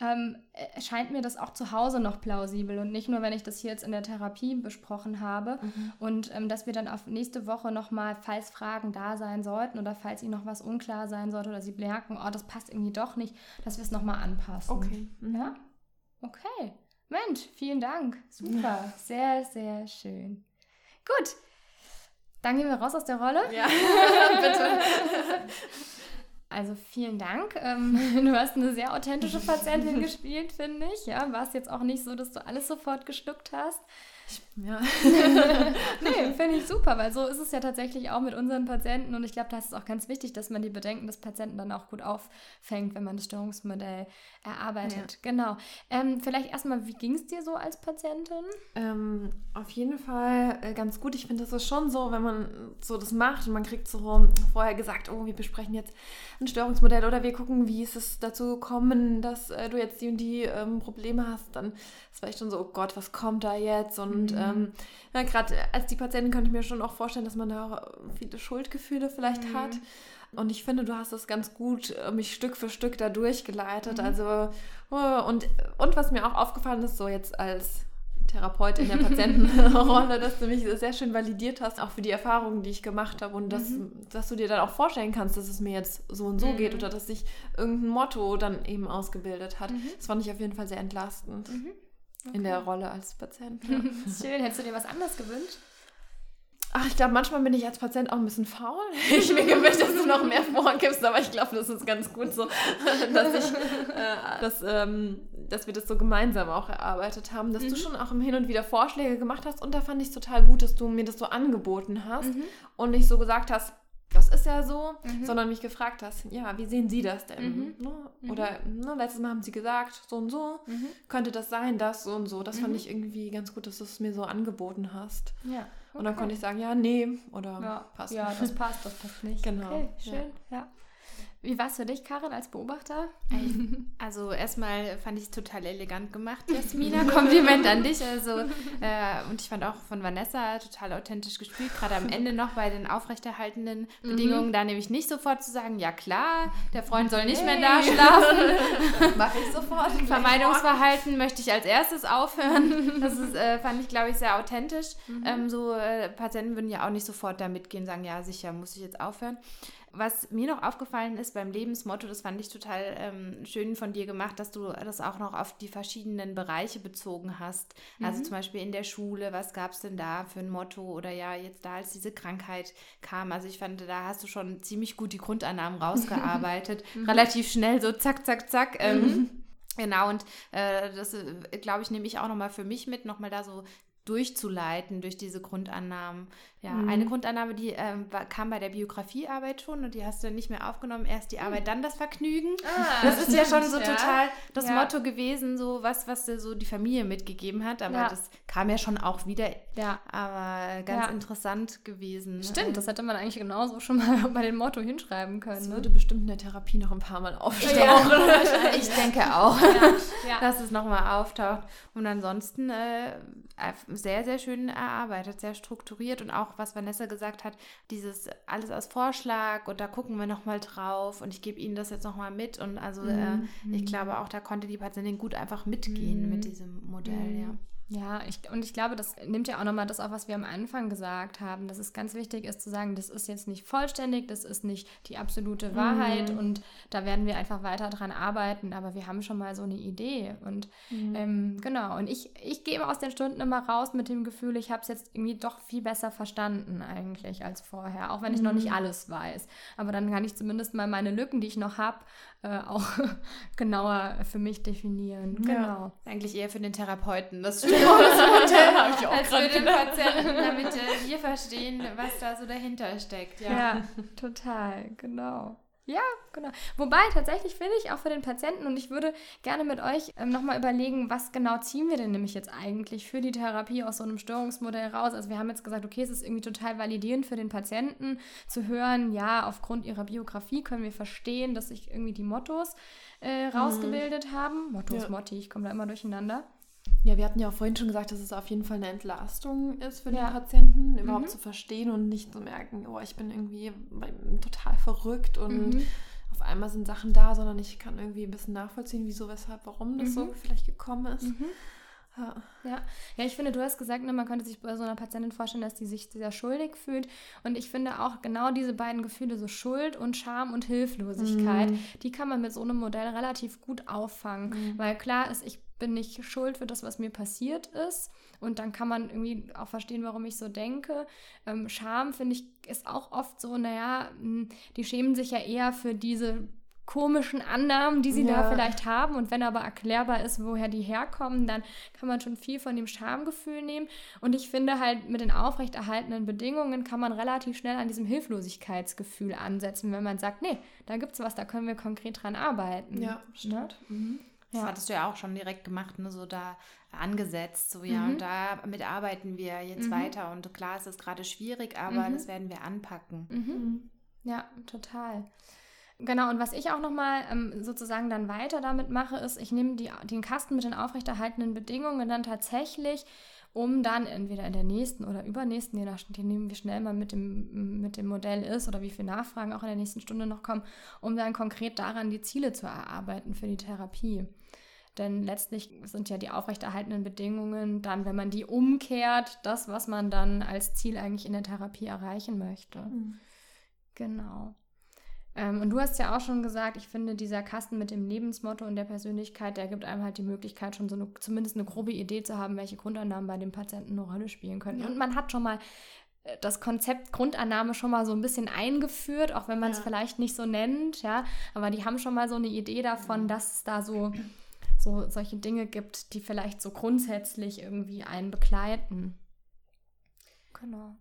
ähm, äh, scheint mir das auch zu Hause noch plausibel und nicht nur, wenn ich das hier jetzt in der Therapie besprochen habe Mhm. und ähm, dass wir dann auf nächste Woche nochmal, falls Fragen da sein sollten oder falls Ihnen noch was unklar sein sollte oder Sie merken, oh, das passt irgendwie doch nicht, dass wir es nochmal anpassen. Okay. Mhm. Ja? Okay. Mensch, vielen Dank. Super. Sehr, sehr schön. Gut. Dann gehen wir raus aus der Rolle. Ja, bitte. Also vielen Dank. Ähm, du hast eine sehr authentische Patientin gespielt, finde ich. Ja, war es jetzt auch nicht so, dass du alles sofort geschluckt hast. Ja. nee, finde ich super, weil so ist es ja tatsächlich auch mit unseren Patienten und ich glaube, da ist es auch ganz wichtig, dass man die Bedenken des Patienten dann auch gut auffängt, wenn man das Störungsmodell erarbeitet. Ja. Genau. Ähm, vielleicht erstmal, wie ging es dir so als Patientin? Ähm, auf jeden Fall äh, ganz gut. Ich finde, das ist schon so, wenn man so das macht und man kriegt so vorher gesagt, oh, wir besprechen jetzt ein Störungsmodell oder wir gucken, wie ist es dazu gekommen, dass äh, du jetzt die und die ähm, Probleme hast, dann ist vielleicht schon so, oh Gott, was kommt da jetzt? Und mhm. Ähm, ja, gerade als die Patientin könnte ich mir schon auch vorstellen, dass man da auch viele Schuldgefühle vielleicht mhm. hat. Und ich finde, du hast das ganz gut äh, mich Stück für Stück da durchgeleitet. Mhm. Also, oh, und, und was mir auch aufgefallen ist, so jetzt als Therapeut in der Patientenrolle, dass du mich sehr schön validiert hast, auch für die Erfahrungen, die ich gemacht habe und dass, mhm. dass du dir dann auch vorstellen kannst, dass es mir jetzt so und so mhm. geht oder dass sich irgendein Motto dann eben ausgebildet hat. Mhm. Das fand ich auf jeden Fall sehr entlastend okay. In der Rolle als Patient. Schön. Hättest du dir was anderes gewünscht? Ach, ich glaube, manchmal bin ich als Patient auch ein bisschen faul. Ich mir gewünscht, dass du noch mehr vorgibst, aber ich glaube, das ist ganz gut so, dass, ich, äh, dass, ähm, dass wir das so gemeinsam auch erarbeitet haben, dass mhm. du schon auch im Hin und Wieder Vorschläge gemacht hast und da fand ich es total gut, dass du mir das so angeboten hast mhm. und nicht so gesagt hast, das ist ja so, mhm. sondern mich gefragt hast, ja, wie sehen Sie das denn? Mhm. Ne? Mhm. Oder ne, letztes Mal haben Sie gesagt, so und so, mhm. könnte das sein, das so und so. Das fand mhm. ich irgendwie ganz gut, dass du es mir so angeboten hast. Ja. Okay. Und dann konnte ich sagen, ja, nee, oder ja, passt. Ja, das passt, das passt nicht. Genau. Okay, schön, ja. ja. Wie war es für dich, Karin, als Beobachter? Also erstmal fand ich es total elegant gemacht, Jasmina. Kompliment an dich. Also, äh, und ich fand auch von Vanessa total authentisch gespielt, gerade am Ende noch bei den aufrechterhaltenden mhm. Bedingungen. Mhm. Da nämlich nicht sofort zu sagen, ja klar, der Freund soll nicht hey. mehr da schlafen. Mach ich sofort. Vermeidungsverhalten möchte ich als erstes aufhören. Das ist, äh, fand ich, glaube ich, sehr authentisch. Mhm. Ähm, so äh, Patienten würden ja auch nicht sofort da mitgehen, sagen, ja sicher, muss ich jetzt aufhören. Was mir noch aufgefallen ist beim Lebensmotto, das fand ich total ähm, schön von dir gemacht, dass du das auch noch auf die verschiedenen Bereiche bezogen hast. Also mhm. Also zum Beispiel in der Schule, was gab es denn da für ein Motto oder ja, jetzt da, als diese Krankheit kam. Also ich fand, da hast du schon ziemlich gut die Grundannahmen rausgearbeitet. mhm. Relativ schnell, so zack, zack, zack. Ähm, mhm. Genau, und äh, das, äh, glaube ich, nehme ich auch nochmal für mich mit, nochmal da so durchzuleiten durch diese Grundannahmen. Ja, mhm. eine Grundannahme, die ähm, kam bei der Biografiearbeit schon und die hast du nicht mehr aufgenommen. Erst die hm. Arbeit, dann das Vergnügen. Ah, das ist ja schon so ja. total das ja. Motto gewesen, so was, was dir so die Familie mitgegeben hat. Aber ja. das kam ja schon auch wieder. Ja. Aber ganz interessant gewesen. Stimmt, das hätte man eigentlich genauso schon mal bei dem Motto hinschreiben können. Das ne? würde bestimmt in der Therapie noch ein paar Mal auftauchen. ich denke auch, dass es nochmal auftaucht. Und ansonsten äh, sehr, sehr schön erarbeitet, sehr strukturiert und auch was Vanessa gesagt hat, dieses alles als Vorschlag und da gucken wir nochmal drauf und ich gebe Ihnen das jetzt nochmal mit. Und also äh, mhm. äh, ich glaube auch, da konnte die Patientin gut einfach mitgehen mhm. mit diesem Modell, mhm. ja. Ja, ich, und ich glaube, das nimmt ja auch nochmal das auf, was wir am Anfang gesagt haben, dass es ganz wichtig ist zu sagen, das ist jetzt nicht vollständig, das ist nicht die absolute Wahrheit mhm. und da werden wir einfach weiter dran arbeiten, aber wir haben schon mal so eine Idee und mhm. ähm, genau, und ich, ich gehe aus den Stunden immer raus mit dem Gefühl, ich habe es jetzt irgendwie doch viel besser verstanden eigentlich als vorher, auch wenn ich mhm. noch nicht mhm. alles weiß, aber dann kann ich zumindest mal meine Lücken, die ich noch habe, äh, auch genauer für mich definieren. Genau. Ja. Eigentlich eher für den Therapeuten, das Störungsmodell habe ich auch als für den Patienten, damit äh, wir verstehen, was da so dahinter steckt. Ja, ja total, genau. Ja, genau. Wobei tatsächlich finde ich auch für den Patienten und ich würde gerne mit euch ähm, nochmal überlegen, was genau ziehen wir denn nämlich jetzt eigentlich für die Therapie aus so einem Störungsmodell raus. Also wir haben jetzt gesagt, okay, es ist irgendwie total validierend für den Patienten zu hören, ja, aufgrund ihrer Biografie können wir verstehen, dass sich irgendwie die Mottos äh, rausgebildet mhm. haben. Mottos, ja. Motti, ich komme da immer durcheinander. Ja, wir hatten ja auch vorhin schon gesagt, dass es auf jeden Fall eine Entlastung ist für ja. den Patienten, überhaupt mhm. zu verstehen und nicht zu merken, oh, ich bin irgendwie total verrückt und mhm. auf einmal sind Sachen da, sondern ich kann irgendwie ein bisschen nachvollziehen, wieso, weshalb, warum das mhm. so vielleicht gekommen ist. Mhm. Ja. ja. Ja, ich finde, du hast gesagt, ne, man könnte sich bei so einer Patientin vorstellen, dass die sich sehr schuldig fühlt. Und ich finde auch genau diese beiden Gefühle, so Schuld und Scham und Hilflosigkeit, mm. die kann man mit so einem Modell relativ gut auffangen. Mm. Weil klar ist, ich bin nicht schuld für das, was mir passiert ist. Und dann kann man irgendwie auch verstehen, warum ich so denke. Ähm, Scham, finde ich, ist auch oft so, naja, hm, die schämen sich ja eher für diese komischen Annahmen, die sie ja. da vielleicht haben. Und wenn aber erklärbar ist, woher die herkommen, dann kann man schon viel von dem Schamgefühl nehmen. Und ich finde halt, mit den aufrechterhaltenen Bedingungen kann man relativ schnell an diesem Hilflosigkeitsgefühl ansetzen, wenn man sagt, nee, da gibt es was, da können wir konkret dran arbeiten. Ja, ne? stimmt. Ne? Mhm. Das ja. hattest du ja auch schon direkt gemacht, ne? so da angesetzt, so ja, mhm. und damit arbeiten wir jetzt mhm. weiter. Und klar, es ist gerade schwierig, aber mhm. das werden wir anpacken. Mhm. Mhm. Ja, total. Genau, und was ich auch nochmal ähm, sozusagen dann weiter damit mache, ist, ich nehme die, den Kasten mit den aufrechterhaltenen Bedingungen dann tatsächlich, um dann entweder in der nächsten oder übernächsten, je nachdem, wie schnell man mit dem, mit dem Modell ist oder wie viele Nachfragen auch in der nächsten Stunde noch kommen, um dann konkret daran die Ziele zu erarbeiten für die Therapie. Denn letztlich sind ja die aufrechterhaltenen Bedingungen dann, wenn man die umkehrt, das, was man dann als Ziel eigentlich in der Therapie erreichen möchte. Mhm. Genau. Ähm, und du hast ja auch schon gesagt, ich finde, dieser Kasten mit dem Lebensmotto und der Persönlichkeit, der gibt einem halt die Möglichkeit, schon so eine, zumindest eine grobe Idee zu haben, welche Grundannahmen bei dem Patienten eine Rolle spielen könnten. Ja. Und man hat schon mal äh, das Konzept Grundannahme schon mal so ein bisschen eingeführt, auch wenn man es ja. vielleicht nicht so nennt, ja. Aber die haben schon mal so eine Idee davon, dass es da so, so solche Dinge gibt, die vielleicht so grundsätzlich irgendwie einen begleiten. Genau.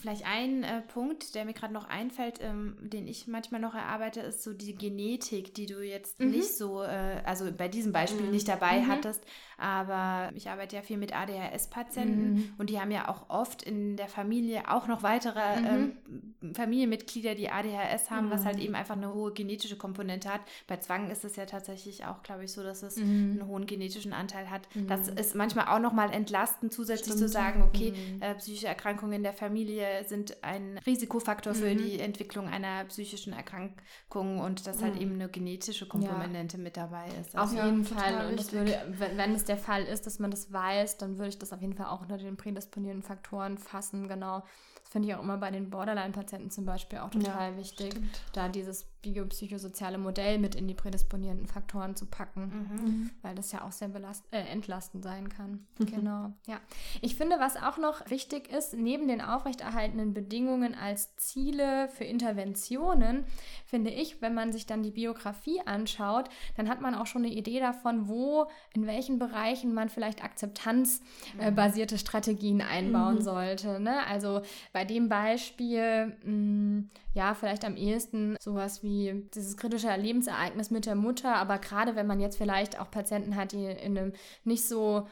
Vielleicht ein äh, Punkt, der mir gerade noch einfällt, ähm, den ich manchmal noch erarbeite, ist so die Genetik, die du jetzt mhm. nicht so, äh, also bei diesem Beispiel mhm. nicht dabei mhm. hattest, aber ich arbeite ja viel mit ADHS-Patienten mhm. und die haben ja auch oft in der Familie auch noch weitere mhm. ähm, Familienmitglieder, die ADHS haben, was halt mhm. eben einfach eine hohe genetische Komponente hat. Bei Zwang ist es ja tatsächlich auch, glaube ich, so, dass es einen hohen genetischen Anteil hat. Das ist manchmal auch nochmal entlastend, zusätzlich Stimmt. zu sagen, okay, äh, psychische Erkrankungen in der Familie Familie sind ein Risikofaktor für mhm. die Entwicklung einer psychischen Erkrankung und dass halt mhm. eben eine genetische Komponente ja. mit dabei ist. Also auf jeden Fall. Und würde, wenn, wenn es der Fall ist, dass man das weiß, dann würde ich das auf jeden Fall auch unter den prädisponierenden Faktoren fassen, genau. Das finde ich auch immer bei den Borderline-Patienten zum Beispiel auch total ja, wichtig, stimmt. da dieses biopsychosoziale Modell mit in die prädisponierenden Faktoren zu packen, mhm. weil das ja auch sehr belast äh, entlastend sein kann. Mhm. Genau, ja. Ich finde, was auch noch wichtig ist, neben den aufrechterhaltenen Bedingungen als Ziele für Interventionen, finde ich, wenn man sich dann die Biografie anschaut, dann hat man auch schon eine Idee davon, wo, in welchen Bereichen man vielleicht akzeptanzbasierte äh, Strategien einbauen mhm. sollte. Ne? Also bei dem Beispiel, mh, mm, ja, vielleicht am ehesten sowas wie dieses kritische Lebensereignis mit der Mutter, aber gerade wenn man jetzt vielleicht auch Patienten hat, die in einem nicht so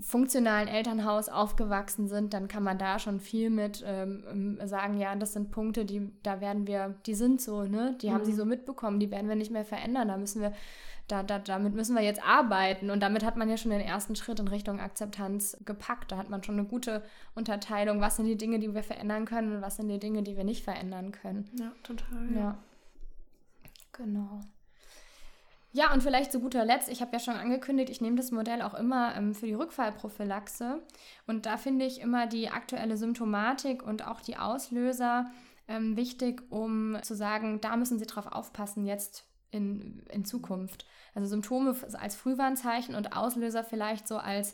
funktionalen Elternhaus aufgewachsen sind, dann kann man da schon viel mit ähm, sagen, ja, das sind Punkte, die, da werden wir, die sind so, ne? Die mhm. haben sie mhm. so mitbekommen, die werden wir nicht mehr verändern. Da müssen wir da, da, damit müssen wir jetzt arbeiten. Und damit hat man ja schon den ersten Schritt in Richtung Akzeptanz gepackt. Da hat man schon eine gute Unterteilung, was sind die Dinge, die wir verändern können und was sind die Dinge, die wir nicht verändern können. Ja, total. Ja. ja. Genau. Ja, und vielleicht zu guter Letzt, ich habe ja schon angekündigt, ich nehme das Modell auch immer ähm, für die Rückfallprophylaxe. Und da finde ich immer die aktuelle Symptomatik und auch die Auslöser ähm, wichtig, um zu sagen, da müssen Sie drauf aufpassen, jetzt in, in Zukunft. Also Symptome als Frühwarnzeichen und Auslöser vielleicht so als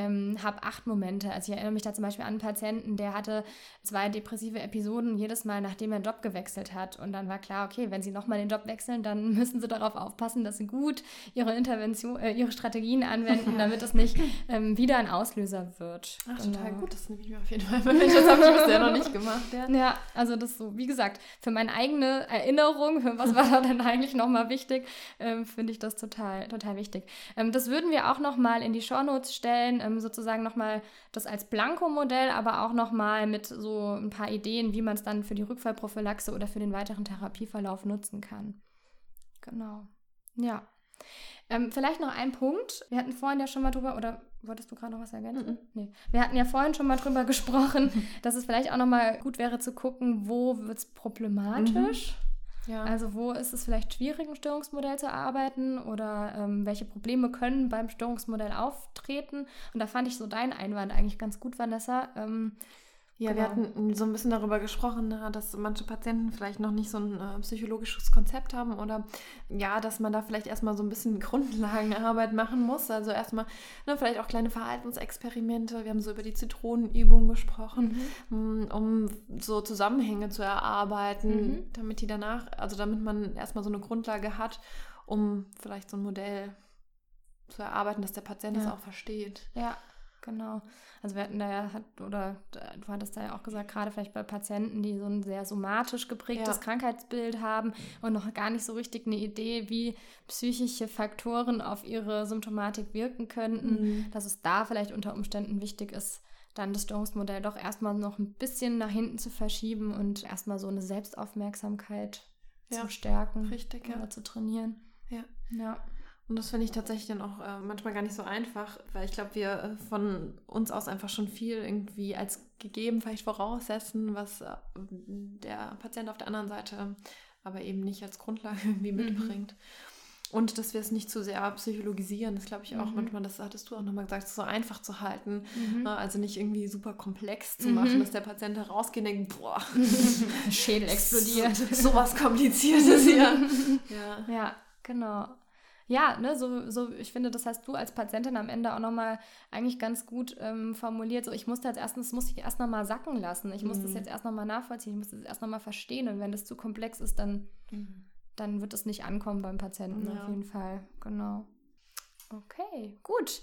ähm, habe acht Momente. Also ich erinnere mich da zum Beispiel an einen Patienten, der hatte zwei depressive Episoden jedes Mal, nachdem er einen Job gewechselt hat. Und dann war klar, okay, wenn sie nochmal den Job wechseln, dann müssen sie darauf aufpassen, dass sie gut ihre Intervention, äh, ihre Strategien anwenden, damit es nicht ähm, wieder ein Auslöser wird. Ach, genau. total gut, das nehme ich mir auf jeden Fall mit. Das habe ich bisher noch nicht gemacht. Ja. ja, also das so, wie gesagt, für meine eigene Erinnerung, für was war da denn eigentlich nochmal wichtig, ähm, finde ich das total, total wichtig. Ähm, das würden wir auch nochmal in die Shownotes stellen ähm, sozusagen nochmal das als Blanko-Modell, aber auch nochmal mit so ein paar Ideen, wie man es dann für die Rückfallprophylaxe oder für den weiteren Therapieverlauf nutzen kann. Genau. Ja. Ähm, vielleicht noch ein Punkt. Wir hatten vorhin ja schon mal drüber, oder wolltest du gerade noch was ergänzen? Mm -mm. Nee. Wir hatten ja vorhin schon mal drüber gesprochen, dass es vielleicht auch nochmal gut wäre zu gucken, wo wird es problematisch. Mhm. Ja. Also wo ist es vielleicht schwierig, ein Störungsmodell zu arbeiten oder ähm, welche Probleme können beim Störungsmodell auftreten? Und da fand ich so deinen Einwand eigentlich ganz gut, Vanessa. Ähm, ja, genau. wir hatten so ein bisschen darüber gesprochen, dass manche Patienten vielleicht noch nicht so ein äh, psychologisches Konzept haben oder ja, dass man da vielleicht erstmal so ein bisschen Grundlagenarbeit machen muss. Also erstmal ne, vielleicht auch kleine Verhaltensexperimente. Wir haben so über die Zitronenübung gesprochen, mhm. Mm, um so Zusammenhänge zu erarbeiten, mhm. damit die danach, also damit man erstmal so eine Grundlage hat, um vielleicht so ein Modell zu erarbeiten, dass der Patient es ja. auch versteht. Ja, Genau. Also wir hatten da ja, oder du hattest da ja auch gesagt, gerade vielleicht bei Patienten, die so ein sehr somatisch geprägtes ja. Krankheitsbild haben und noch gar nicht so richtig eine Idee, wie psychische Faktoren auf ihre Symptomatik wirken könnten, mhm. dass es da vielleicht unter Umständen wichtig ist, dann das Störungsmodell doch erstmal noch ein bisschen nach hinten zu verschieben und erstmal so eine Selbstaufmerksamkeit ja. zu stärken Richtig, oder ja. zu trainieren. Ja. Ja. Und das finde ich tatsächlich dann auch äh, manchmal gar nicht so einfach, weil ich glaube, wir äh, von uns aus einfach schon viel irgendwie als gegeben vielleicht voraussetzen, was äh, der Patient auf der anderen Seite aber eben nicht als Grundlage irgendwie mhm. mitbringt. Mhm. Und dass wir es nicht zu sehr psychologisieren, das glaube ich auch mhm. manchmal, das hattest du auch nochmal gesagt, so einfach zu halten. Mhm. Ne? Also nicht irgendwie super komplex zu machen, mhm. dass der Patient herausgeht und denkt, boah, Schädel explodiert. So, was Kompliziertes hier. ja. ja, genau ja, ne, so, so, ich finde, das hast du als Patientin am Ende auch nochmal eigentlich ganz gut ähm, formuliert. So, ich muss das erstens, muss ich erst nochmal sacken lassen. Ich muss mhm. das jetzt erst nochmal nachvollziehen, ich muss das erst nochmal verstehen. Und wenn das zu komplex ist, dann, mhm. dann wird es nicht ankommen beim Patienten ja. auf jeden Fall. Genau. Okay, gut.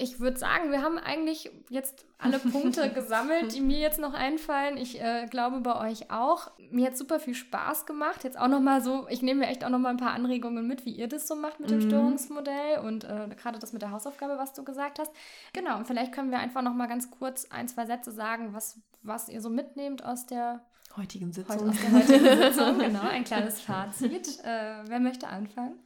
Ich würde sagen, wir haben eigentlich jetzt alle Punkte gesammelt, die mir jetzt noch einfallen. Ich äh, glaube bei euch auch. Mir hat super viel Spaß gemacht. Jetzt auch noch mal so, ich nehme mir echt auch noch mal ein paar Anregungen mit, wie ihr das so macht mit dem mhm. Störungsmodell und äh, gerade das mit der Hausaufgabe, was du gesagt hast. Genau, und vielleicht können wir einfach noch mal ganz kurz ein, zwei Sätze sagen, was, was ihr so mitnehmt aus der heutigen Sitzung. Aus der heutigen Sitzung, genau, ein kleines Fazit. Äh, wer möchte anfangen?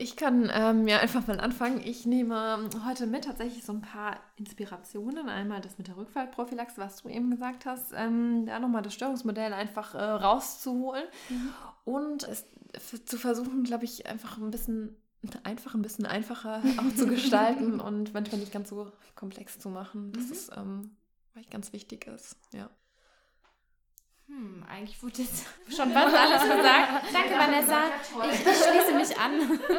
Ich kann ähm, ja einfach mal anfangen. Ich nehme heute mit tatsächlich so ein paar Inspirationen. Einmal das mit der Rückfallprophylaxe, was du eben gesagt hast. Ähm, da nochmal das Störungsmodell einfach äh, rauszuholen mhm. und es zu versuchen, glaube ich, einfach ein bisschen einfach ein bisschen einfacher auch zu gestalten und manchmal nicht ganz so komplex zu machen. Das mhm. ist, ähm, was ganz wichtig ist. Ja. Hm, eigentlich wurde jetzt schon fast alles gesagt. Danke, Vanessa. Ich, ich schließe mich an.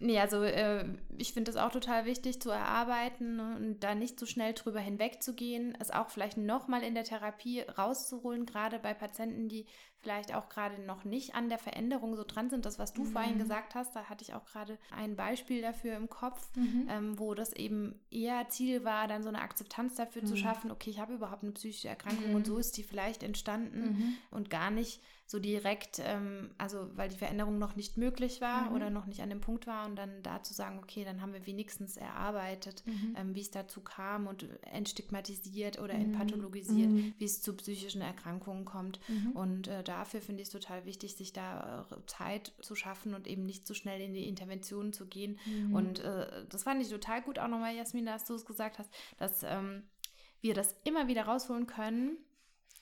Nee, also äh, ich finde es auch total wichtig zu erarbeiten und da nicht so schnell drüber hinwegzugehen, es auch vielleicht nochmal in der Therapie rauszuholen, gerade bei Patienten, die vielleicht auch gerade noch nicht an der Veränderung so dran sind. Das, was du mhm. vorhin gesagt hast, da hatte ich auch gerade ein Beispiel dafür im Kopf, mhm. ähm, wo das eben eher Ziel war, dann so eine Akzeptanz dafür mhm. zu schaffen, okay, ich habe überhaupt eine psychische Erkrankung und mhm. so ist die vielleicht entstanden mhm. und gar nicht so direkt, ähm, also weil die Veränderung noch nicht möglich war mhm. oder noch nicht an dem Punkt war und dann da zu sagen, okay, dann haben wir wenigstens erarbeitet, ähm, wie es dazu kam und entstigmatisiert oder entpathologisiert, wie es zu psychischen Erkrankungen kommt. Und äh, dafür finde ich es total wichtig, sich da äh, Zeit zu schaffen und eben nicht so schnell in die Interventionen zu gehen. Mhm. Und äh, das fand ich total gut auch nochmal, Jasmin, dass du es gesagt hast, dass ähm, wir das immer wieder rausholen können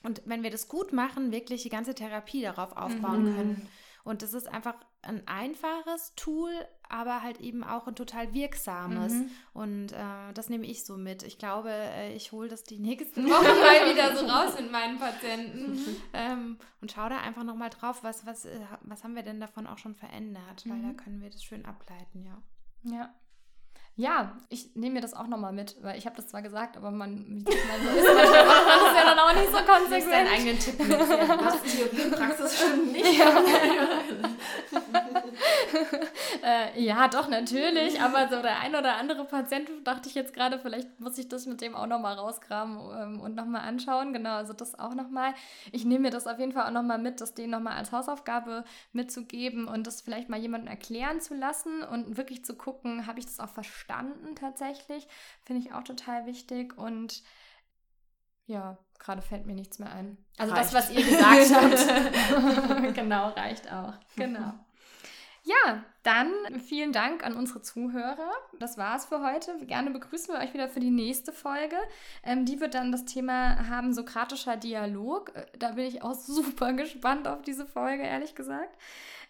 und wenn wir das gut machen, wirklich die ganze Therapie darauf aufbauen mhm. können. Und das ist einfach ein einfaches Tool, aber halt eben auch ein total wirksames. Mhm. Und äh, das nehme ich so mit. Ich glaube, äh, ich hole das die nächsten Wochen mal wieder so raus mit meinen Patienten mhm. ähm, und schaue da einfach nochmal drauf, was, was, äh, was haben wir denn davon auch schon verändert, weil da mhm. können wir das schön ableiten, ja. Ja. Ja, ich nehme mir das auch nochmal mit, weil ich habe das zwar gesagt, aber man, wie das ist, ja dann auch nicht so konsequent. Du deinen eigenen Tipp mit. Was Theorie und Praxis stimmt nicht. Ja. äh, ja, doch, natürlich, aber so der ein oder andere Patient dachte ich jetzt gerade, vielleicht muss ich das mit dem auch nochmal rausgraben ähm, und nochmal anschauen. Genau, also das auch nochmal. Ich nehme mir das auf jeden Fall auch nochmal mit, das denen nochmal als Hausaufgabe mitzugeben und das vielleicht mal jemandem erklären zu lassen und wirklich zu gucken, habe ich das auch verstanden? tatsächlich. Finde ich auch total wichtig. Und ja, gerade fällt mir nichts mehr ein. Also reicht. das, was ihr gesagt habt. genau, reicht auch. Genau. Ja, dann vielen Dank an unsere Zuhörer. Das war's für heute. Gerne begrüßen wir euch wieder für die nächste Folge. Ähm, die wird dann das Thema haben sokratischer Dialog. Äh, da bin ich auch super gespannt auf diese Folge, ehrlich gesagt.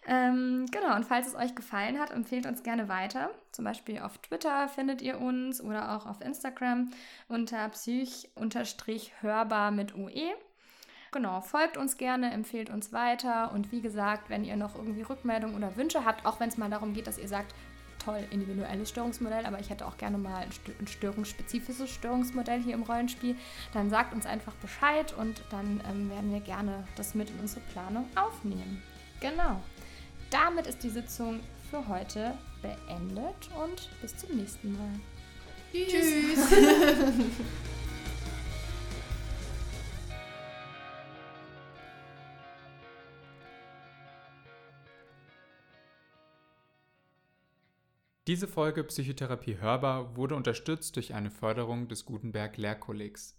Ähm, genau, und falls es euch gefallen hat, empfehlt uns gerne weiter. Zum Beispiel auf Twitter findet ihr uns oder auch auf Instagram unter psych-hörbar mit UE. Genau, folgt uns gerne, empfehlt uns weiter und wie gesagt, wenn ihr noch irgendwie Rückmeldungen oder Wünsche habt, auch wenn es mal darum geht, dass ihr sagt, toll, individuelles Störungsmodell, aber ich hätte auch gerne mal ein, störungsspezifisches Störungsmodell hier im Rollenspiel, dann sagt uns einfach Bescheid und dann ähm, werden wir gerne das mit in unsere Planung aufnehmen. Genau. Damit ist die Sitzung für heute beendet und bis zum nächsten Mal. Tschüss. Diese Folge Psychotherapie hörbar wurde unterstützt durch eine Förderung des Gutenberg Lehrkollegs.